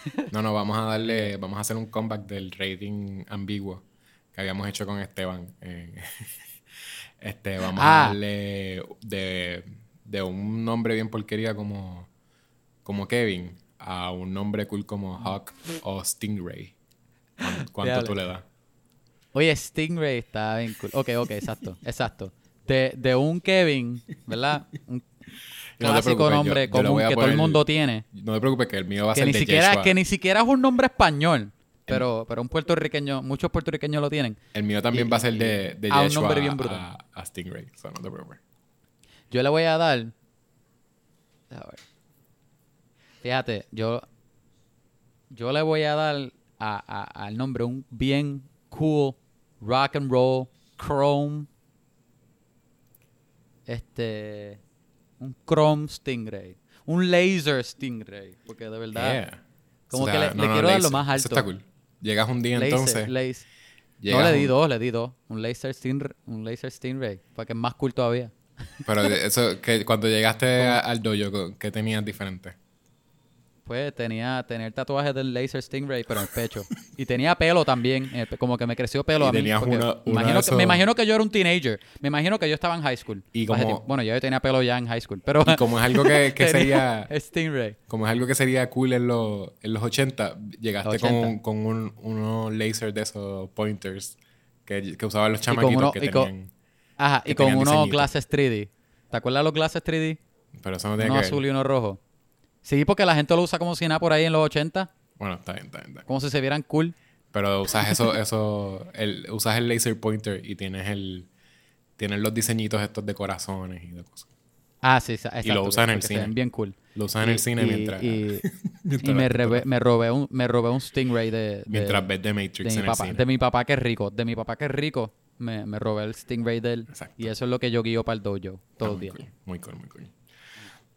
[LAUGHS] No, no, vamos a darle. Vamos a hacer un comeback del rating ambiguo que habíamos hecho con Esteban. Eh, [LAUGHS] Este, vamos Ah. a darle de, de un nombre bien porquería como, como Kevin a un nombre cool como Hawk o Stingray. ¿Cuán- [LAUGHS] ¿Cuánto tú le das? Oye, Stingray está bien cool. Ok, ok, exacto, exacto. De, de un Kevin, ¿verdad? Un No clásico nombre yo común que todo el mundo tiene. No te preocupes que el mío va a Que ser ni, de siquiera, Yeshua. que ni siquiera es un nombre español. Pero, pero un puertorriqueño, muchos puertorriqueños lo tienen. El mío también Y- va a ser de, de a un Yeshua nombre bien a- brutal. A, Stingray. So, no te preocupes. Yo le voy a dar. A ver. Fíjate, yo. Yo le voy a dar a- a- al nombre un bien cool rock and roll chrome. Este. Un chrome stingray. Un laser stingray. Porque de verdad. Yeah. Como que le- no, le no, quiero dar lo más Eso alto. está cool. Llegas un día Laser, entonces. laser. No, le di un- dos, le di dos. Un laser stingray. Un laser stingray. Para que es más cool todavía. Pero eso, que cuando llegaste [LAUGHS] a- al dojo, ¿qué tenías diferente? Tenía, tenía el tatuaje del Laser Stingray, pero en el pecho. Y tenía pelo también, el pe- como que me creció pelo Y a mí. tenías porque una- una imagino de que- me imagino que yo era un teenager. Me imagino que yo estaba en high school. Y como-. Bueno, yo tenía pelo ya en high school, pero... Y como es algo que, [LAUGHS] sería [LAUGHS] Stingray. como es algo que sería cool en, los en los 80, llegaste con, 80. un- con un, unos lasers de esos pointers que, que usaban los chamaquitos uno- que y con- tenían. Ajá, que y con tenían unos glasses 3D. ¿Te acuerdas los glasses 3D? Pero eso no tiene Uno que azul ver. y uno rojo. Sí, porque la gente lo usa como si nada por ahí en los 80. Bueno, está bien, está bien, está bien. Como si se vieran cool. Pero usas eso, [LAUGHS] eso, el, usas el laser pointer y tienes el, tienes los diseñitos estos de corazones y de cosas. Ah, sí, exacto. lo usan en el se cine. ven bien cool. Lo usas en Y- el cine y- mientras, Y, [LAUGHS] mientras y me, robé, me, robé un, me robé un Stingray de, de, mientras ves The de Matrix mi en el papá. cine. De mi papá que es rico. De mi papá que es rico. Me, me robé el Stingray de él. Exacto. Y eso es lo que yo guío para el dojo todo el día. cool, muy cool, muy cool.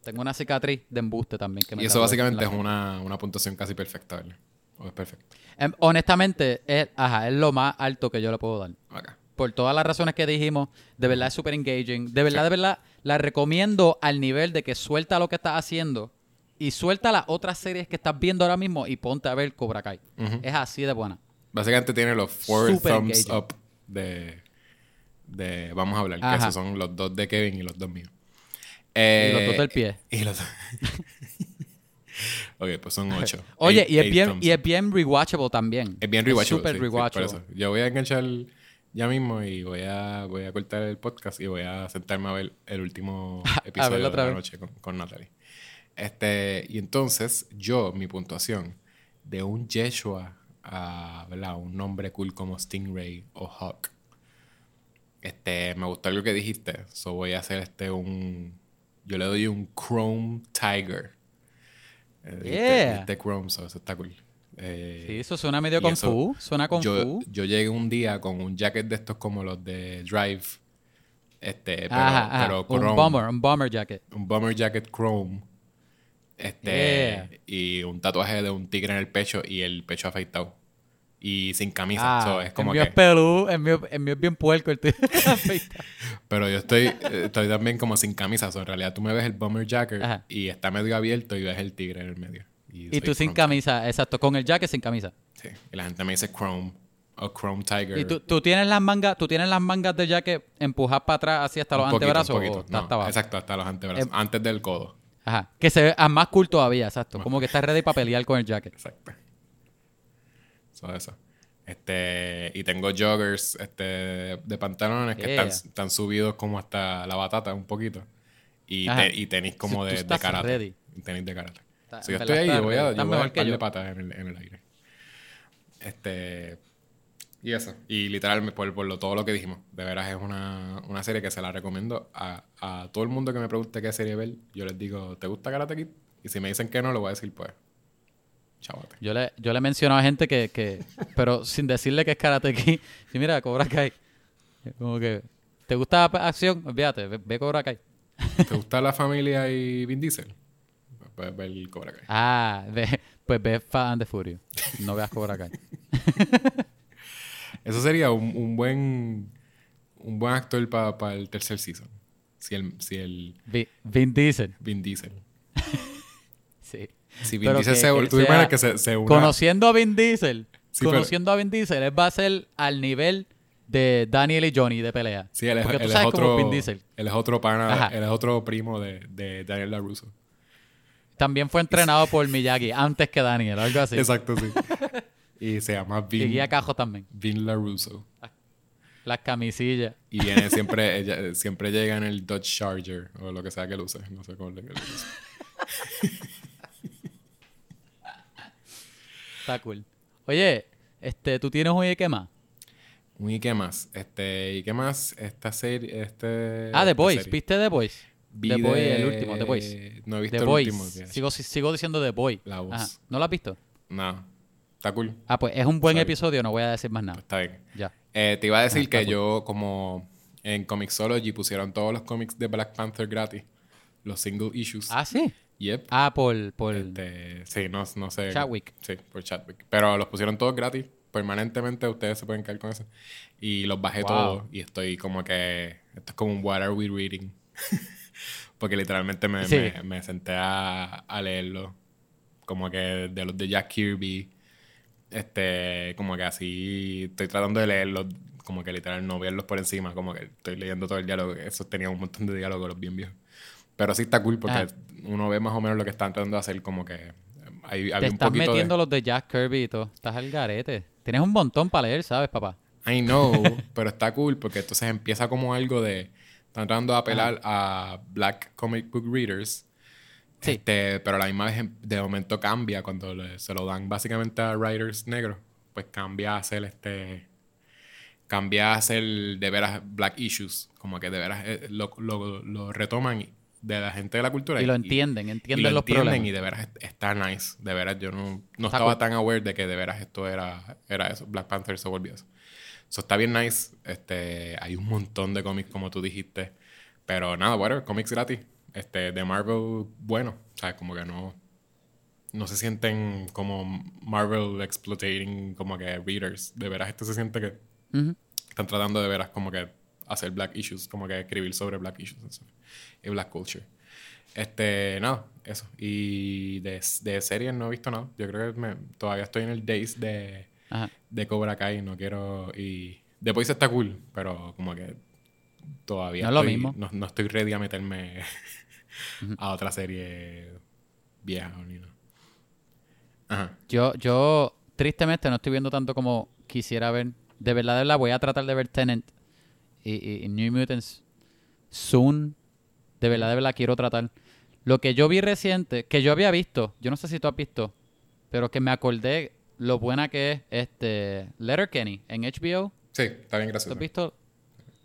Tengo una cicatriz de embuste también. Que me Y eso básicamente en es una, una puntuación casi perfecta, ¿verdad? O es perfecto. Em, honestamente, es, ajá, es lo más alto que yo le puedo dar. Por todas las razones que dijimos, de verdad es súper engaging. De verdad, de verdad, la recomiendo al nivel de que suelta lo que estás haciendo y suelta las otras series que estás viendo ahora mismo y ponte a ver Cobra Kai. Es así de buena. Básicamente tiene los four thumbs engaging. up de, de Vamos a hablar, que esos son los dos de Kevin y los dos míos. Y Eh, los dos del pie. Y los [LAUGHS] dos. ok, pues son ocho. [LAUGHS] Oye, Eight- y es, bien, y es bien rewatchable también. Es bien rewatchable. Súper sí, sí, por rewatchable. eso. Yo voy a enganchar ya mismo y voy a, voy a cortar el podcast y voy a sentarme a ver el último [LAUGHS] episodio de la vez. noche con, con Natalie. Este, y entonces, yo, mi puntuación de un Yeshua a ¿verdad? un nombre cool como Stingray o Hawk. Este, me gustó algo que dijiste. So voy a hacer este un. Yo le doy un Chrome Tiger. Eh, Yeah. dijiste Chrome, so eso está cool. Eh, Sí, eso suena medio kung fu. Suena kung yo, fu. yo llegué un día con un jacket de estos como los de Drive. Este, pero, Ajá, ajá. pero un chrome. bomber, un bomber jacket. Un bomber jacket chrome. Este, Yeah. y un tatuaje de un tigre en el pecho y el pecho afeitado. Y sin camisa. Ah, So, es como el mío que, es pelú, el mío, el mío es bien puerco. El tío. [LAUGHS] [LAUGHS] pero yo estoy, estoy también como sin camisa. So, en realidad tú me ves el bomber jacket Ajá. y está medio abierto y ves el tigre en el medio. y tú sin camisa, exacto, con el jacket sin camisa. Sí. Y la gente me dice chrome o chrome tiger. Y tú, tú tienes las mangas, tú tienes las mangas del jacket empujadas para atrás así hasta los poquito, antebrazos un poquito. o está No, hasta abajo. Exacto, hasta los antebrazos. Em- antes del codo. Ajá. Que se ve más cool todavía, exacto. Como que estás ready para pelear con el jacket. Exacto. Eso, eso. Este, y tengo joggers este, de pantalones que están, están subidos como hasta la batata un poquito. Y, te- y tenis como de, de karate. ready. Tenis de karate. Está- So, yo estoy ahí, voy a, yo voy a dar par de patas en el, en el aire. Este. Y eso. Y literalmente, por, por lo, todo lo que dijimos, de veras es una, una serie que se la recomiendo a, a todo el mundo que me pregunte qué serie ver. Yo les digo, ¿te gusta Karate Kid? Y si me dicen que no, le voy a decir, pues, chavate. Yo le, yo le he mencionado a gente que, que pero sin decirle que es Karate Kid. [LAUGHS] Y mira, Cobra Kai. Como que, ¿te gusta la acción? Olvídate, ve, ve Cobra Kai. ¿Te gusta la familia y Vin Diesel? Puedes ver el Cobra Kai. Ah, ve, pues ve Fast and the Furious. No veas Cobra Kai. [LAUGHS] Eso sería un, un buen un buen actor para el tercer season. Si el, si el Vi- Vin Diesel. Vin Diesel. [LAUGHS] Si Vin Pero Diesel que se, tú sea- que se, se una... Conociendo a Vin Diesel, Sí, pero- conociendo a Vin Diesel, él va a ser al nivel de Daniel y Johnny de pelea. Sí, él es, Porque tú él es sabes cómo otro, es Vin Diesel. él es otro pana, Ajá. él es otro primo de, de Daniel LaRusso. También fue entrenado por Miyagi antes que Daniel, algo así. Exacto, sí. [LAUGHS] y se llama Y Vin, guía Cajo también. Vin LaRusso. Las camisillas. Y viene siempre, ella, siempre llega en el Dodge Charger o lo que sea que él use. No sé cómo le le [LAUGHS] use. Está cool. Oye, este, ¿tú tienes un qué más? ¿Y qué más? Este, ¿Y qué más? Esta serie, este... Ah, The Boys. serie. ¿Viste The Boys? Vi The el último, The Boys. No he visto The el Boys. último. Sigo, sigo diciendo The Boy. La voz. Ajá. ¿No lo has visto? No. Está cool. Ah, pues es un buen Sorry. episodio, no voy a decir más nada. Está bien. Ya. Eh, te iba a decir Ah, que cool. yo, como en Comixology, pusieron todos los cómics de Black Panther gratis. Los single issues. Ah, sí. Yep. Ah, por, por Este, sí, no, no sé. Chadwick. Sí, por Chadwick. Pero los pusieron todos gratis. Permanentemente ustedes se pueden caer con eso. Y los bajé Wow. todos. Y estoy como que... Esto es como un What Are We Reading? [LAUGHS] Porque literalmente me, Sí. me, me senté a, a leerlo como que de los de Jack Kirby. Este, como que así estoy tratando de leerlos, como que literal no verlos por encima, como que estoy leyendo todo el diálogo. Eso tenía un montón de diálogos los bien viejos. Pero sí está cool porque Ajá. uno ve más o menos lo que están tratando de hacer, como que hay, Te había un estás poquito metiendo de... los de Jack Kirby y todo. Estás al garete. Tienes un montón para leer, ¿sabes, papá? I know, [LAUGHS] pero está cool porque entonces empieza como algo de... Están tratando de apelar a black comic book readers. Sí. Este, pero a la misma vez em- de momento cambia cuando le- se lo dan básicamente a writers negros. Pues cambia a ser este... Cambia a ser de veras black issues. Como que de veras eh, lo, lo, lo retoman de la gente de la cultura. Y lo entienden, y entienden lo los entienden problemas. y de veras est- está nice. De veras, yo no, no Está estaba cool. tan aware de que de veras esto era, era eso. Black Panther se volvió eso. So, está bien nice. Este, hay un montón de cómics, como tú dijiste. Pero nada, whatever, cómics gratis. Este, de Marvel, bueno. O sea, como que no. No se sienten como Marvel exploiting como que readers. De veras, esto se siente que Ujú. están tratando de veras como que hacer black issues, como que escribir sobre black issues y black culture. Este, nada, eso. Y de, de series no he visto nada. Yo creo que me- todavía estoy en el days de, Ajá. de Cobra Kai, no quiero. Y Boys está cool, pero como que todavía No es lo estoy- mismo. No, no estoy ready a meterme a otra serie vieja ni nada. Ajá. Yo, yo, tristemente, no estoy viendo tanto como quisiera ver. De verdad, de verdad, voy a tratar de ver Tenant y, y- y New Mutants soon. De verdad, de verdad, quiero tratar. Lo que yo vi reciente, que yo había visto, yo no sé si tú has visto, pero que me acordé lo buena que es este Letterkenny en HBO. Sí, está bien, ¿Lo gracias. has visto?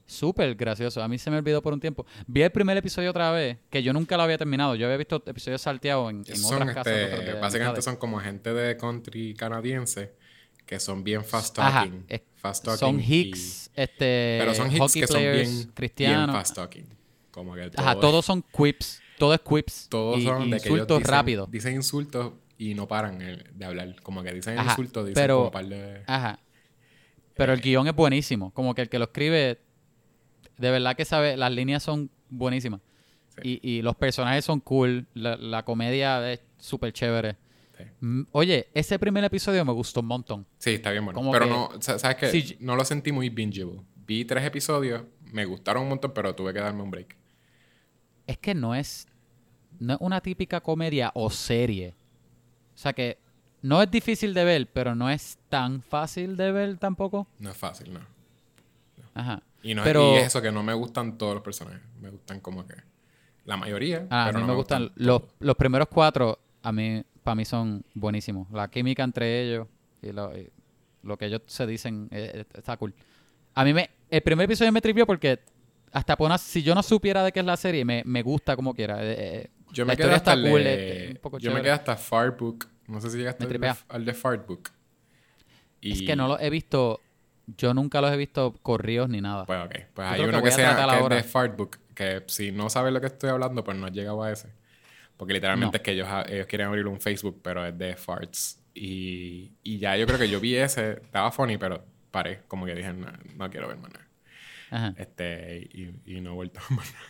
Súper gracioso. A mí se me olvidó por un tiempo. Vi el primer episodio otra vez, que yo nunca lo había terminado. Yo había visto episodios salteados en, en Son, otras casas. este, otras- básicamente son como gente de country canadiense que son bien fast Ajá, talking. es- fast talking son y- Hicks, este, pero son hicks que son players, bien, bien cristianos. fast talking. Como que Ajá, todo- todos son quips. Todo es quips. todos y, son y de que ellos insultos dicen, rápidos. Dicen insultos y no paran eh, de hablar. Como que dicen Ajá, insultos, dicen pero- como par de... Ajá. Pero Eh. el guion es buenísimo. Como que el que lo escribe, de verdad que sabe, las líneas son buenísimas. Sí. Y, y los personajes son cool. La, la comedia es súper chévere. Sí. Mm, Oye, ese primer episodio me gustó un montón. Sí, está bien bueno. Como Pero que- no, sa- ¿sabes qué? No lo sentí muy bingeable. Vi tres episodios, me gustaron un montón, pero tuve que darme un break. Es que no es, no es una típica comedia o serie. O sea que no es difícil de ver, pero no es tan fácil de ver tampoco. No es fácil, ¿no? Ajá. Y, no, Pero- y es eso que no me gustan todos los personajes. Me gustan como que la mayoría. Ah, pero a mí no me gustan todos. los, los primeros cuatro, a mí, para mí son buenísimos. La química entre ellos y lo, y lo que ellos se dicen eh, está cool. A mí me, el primer episodio me trivió porque hasta por una- si yo no supiera de qué es la serie, me, me gusta como quiera. Eh, Yo me quedé hasta cool, es- poco Yo me quedé hasta Fartbook. No sé si llegaste al al de Fartbook. Y, Es que no los he visto, yo nunca los he visto corridos ni nada. Pues ok. Pues Yo hay que uno que, a sea que es de Fartbook. Que si no sabes lo que estoy hablando, pues no has llegado a ese. Porque literalmente No. es que ellos, ellos quieren abrir un Facebook, pero es de farts. Y, y ya yo creo que yo vi ese. Estaba funny, pero paré. Como que dije, no, no quiero ver más nada. Este, y, y no he vuelto [LAUGHS] a ver más nada.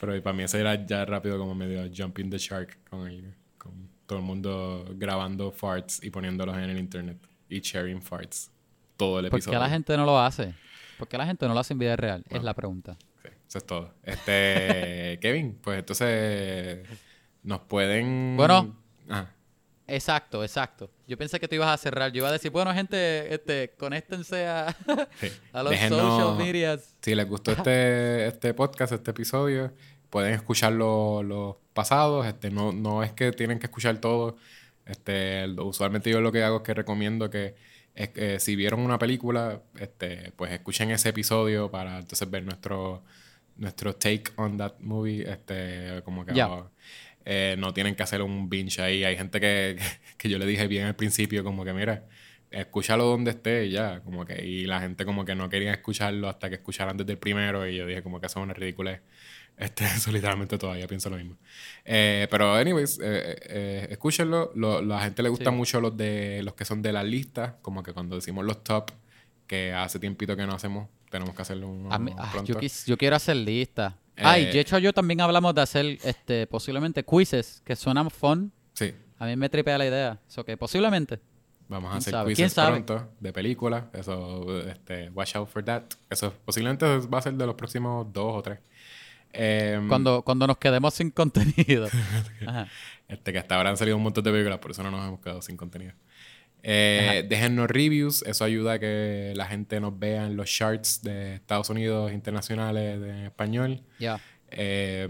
Pero para mí ese era ya rápido como medio jumping the shark con, el- con todo el mundo grabando farts y poniéndolos en el internet y sharing farts. Todo el ¿Por episodio. qué la gente no lo hace? ¿Por qué la gente no lo hace en vida real? Es Bueno. la pregunta. Eso es todo. Este, [LAUGHS] Kevin, pues entonces nos pueden... Bueno. Ah, Exacto, exacto. Yo pensé que tú ibas a cerrar. Yo iba a decir, bueno, gente, este, conéctense a, [LAUGHS] sí. a los Déjenos- social medias. Si les gustó este, este podcast, este episodio, pueden escuchar lo- los pasados. Este, no, no es que tienen que escuchar todo. Este, lo- usualmente yo lo que hago es que recomiendo que es que si vieron una película, este, pues escuchen ese episodio para entonces ver nuestro, nuestro take on that movie. Este, como que Ya. oh, eh, no tienen que hacer un binge ahí. Hay gente que, [LAUGHS] que yo le dije bien al principio, como que mira, escúchalo donde esté y ya, como que, y la gente como que no quería escucharlo hasta que escucharan desde el primero, y yo dije como que eso es una ridícula. [LAUGHS] Este, eso literalmente todavía pienso lo mismo. Eh, pero, anyways, eh, eh, escúchenlo. Lo- la gente le gusta Sí. mucho los de los que son de la lista, como que cuando decimos los top, que hace tiempito que no hacemos, tenemos que hacerlo mí- ah, pronto. yo, quis- yo quiero hacer lista. Y Eh, de hecho yo también hablamos de hacer este posiblemente quizzes que suenan fun. Sí, A mí me tripea la idea. Eso que posiblemente. vamos a ¿Quién hacer sabe? quizzes pronto de películas. Eso, este, watch out for that. Eso posiblemente va a ser de los próximos dos o tres. Em, Cuando, cuando nos quedemos sin contenido. [LAUGHS] Ajá. Este, que hasta ahora han salido un montón de películas, por eso no nos hemos quedado sin contenido. Eh, déjennos reviews, eso ayuda a que la gente nos vea en los charts de Estados Unidos internacionales de español. Ya. Eh,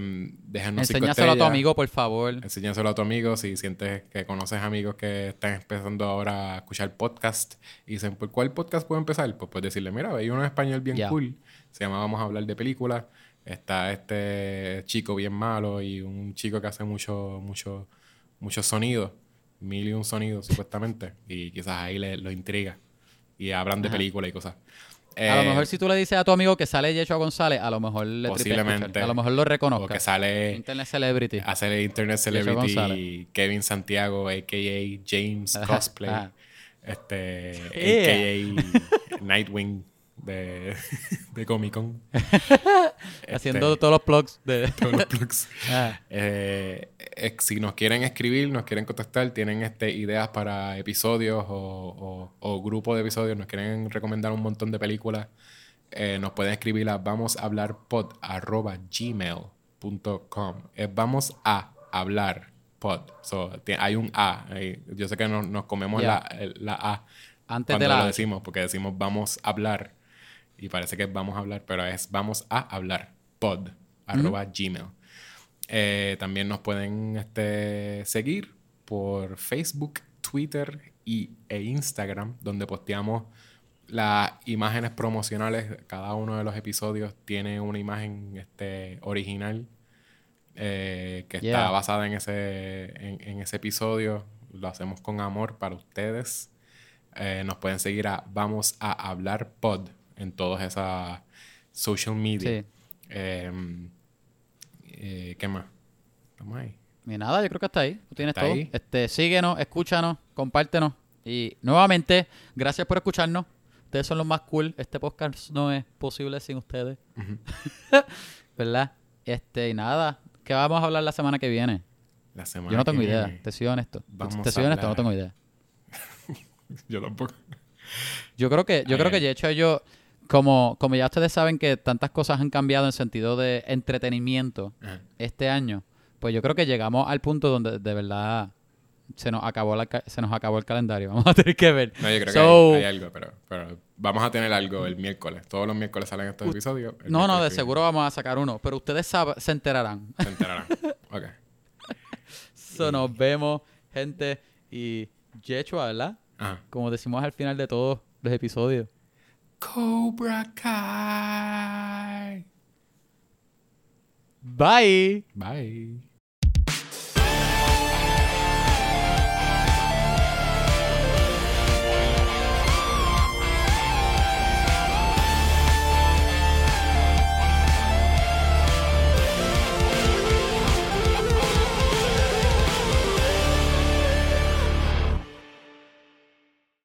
déjennos cinco Enséñaselo a tu amigo, por favor. Enséñaselo a tu amigo si sientes que conoces amigos que están empezando ahora a escuchar podcast y dicen, ¿por cuál podcast puedo empezar? Pues puedes decirle, mira, hay uno en español bien cool, se llama Vamos a hablar de películas, está este chico bien malo y un chico que hace mucho, mucho, muchos sonidos, mil y un sonidos supuestamente, y quizás ahí le, lo intriga y hablan de películas y cosas. a lo Eh, mejor si tú le dices a tu amigo que sale Yeshua González, a lo mejor le Posiblemente. A lo mejor lo o reconozca. que sale Internet Celebrity. hacer el Internet Celebrity. Kevin Santiago, a.k.a. James Cosplay, este, Yeah. a.k.a. Nightwing de, [LAUGHS] de Comic Con. [LAUGHS] Haciendo Este, todos los plugs de... [LAUGHS] todos los plugs. Ah, Eh, eh, si nos quieren escribir, nos quieren contactar, tienen este, ideas para episodios o, o, o grupos de episodios, nos quieren recomendar un montón de películas, eh, nos pueden escribir a vamos a hablar pod arroba gmail.com. Es vamos a hablar pod. So, hay un A. Yo sé que nos, nos comemos la, la A antes cuando de lo la... decimos, porque decimos vamos a hablar y parece que vamos a hablar, pero es vamos a hablar pod arroba gmail. Eh, también nos pueden este, seguir por Facebook, Twitter y, e Instagram, donde posteamos las imágenes promocionales. Cada uno de los episodios tiene una imagen este, original eh, que está basada en ese, en, en ese episodio. Lo hacemos con amor para ustedes. Eh, nos pueden seguir a Vamos a Hablar Pod en todas esas social media. Sí. Eh, eh, ¿Qué más? Estamos ahí. Y nada, yo creo que hasta ahí. Tú tienes todo. ahí. Este, síguenos, escúchanos, compártenos. Y nuevamente, gracias por escucharnos. Ustedes son los más cool. Este podcast no es posible sin ustedes. [LAUGHS] ¿Verdad? Este, y nada. ¿Qué vamos a hablar la semana que viene? La semana Yo no tengo que idea. viene. Te soy honesto. Vamos Te soy honesto, no tengo idea. [LAUGHS] Yo tampoco. Yo creo que, yo creo que de hecho yo, como, como ya ustedes saben que tantas cosas han cambiado en sentido de entretenimiento este año, pues yo creo que llegamos al punto donde de verdad se nos acabó la, se nos acabó el calendario. [LAUGHS] Vamos a tener que ver. No, yo creo So- que hay, hay algo, pero, pero vamos a tener algo el miércoles. Todos los miércoles salen estos episodios. No, no, de seguro vamos a sacar uno, pero ustedes se enterarán. Se enterarán. [LAUGHS] Ok. So, nos vemos, gente, y Yechua, ¿verdad? Ajá. Como decimos al final de todos los episodios. Cobra Kai. Bye. Bye.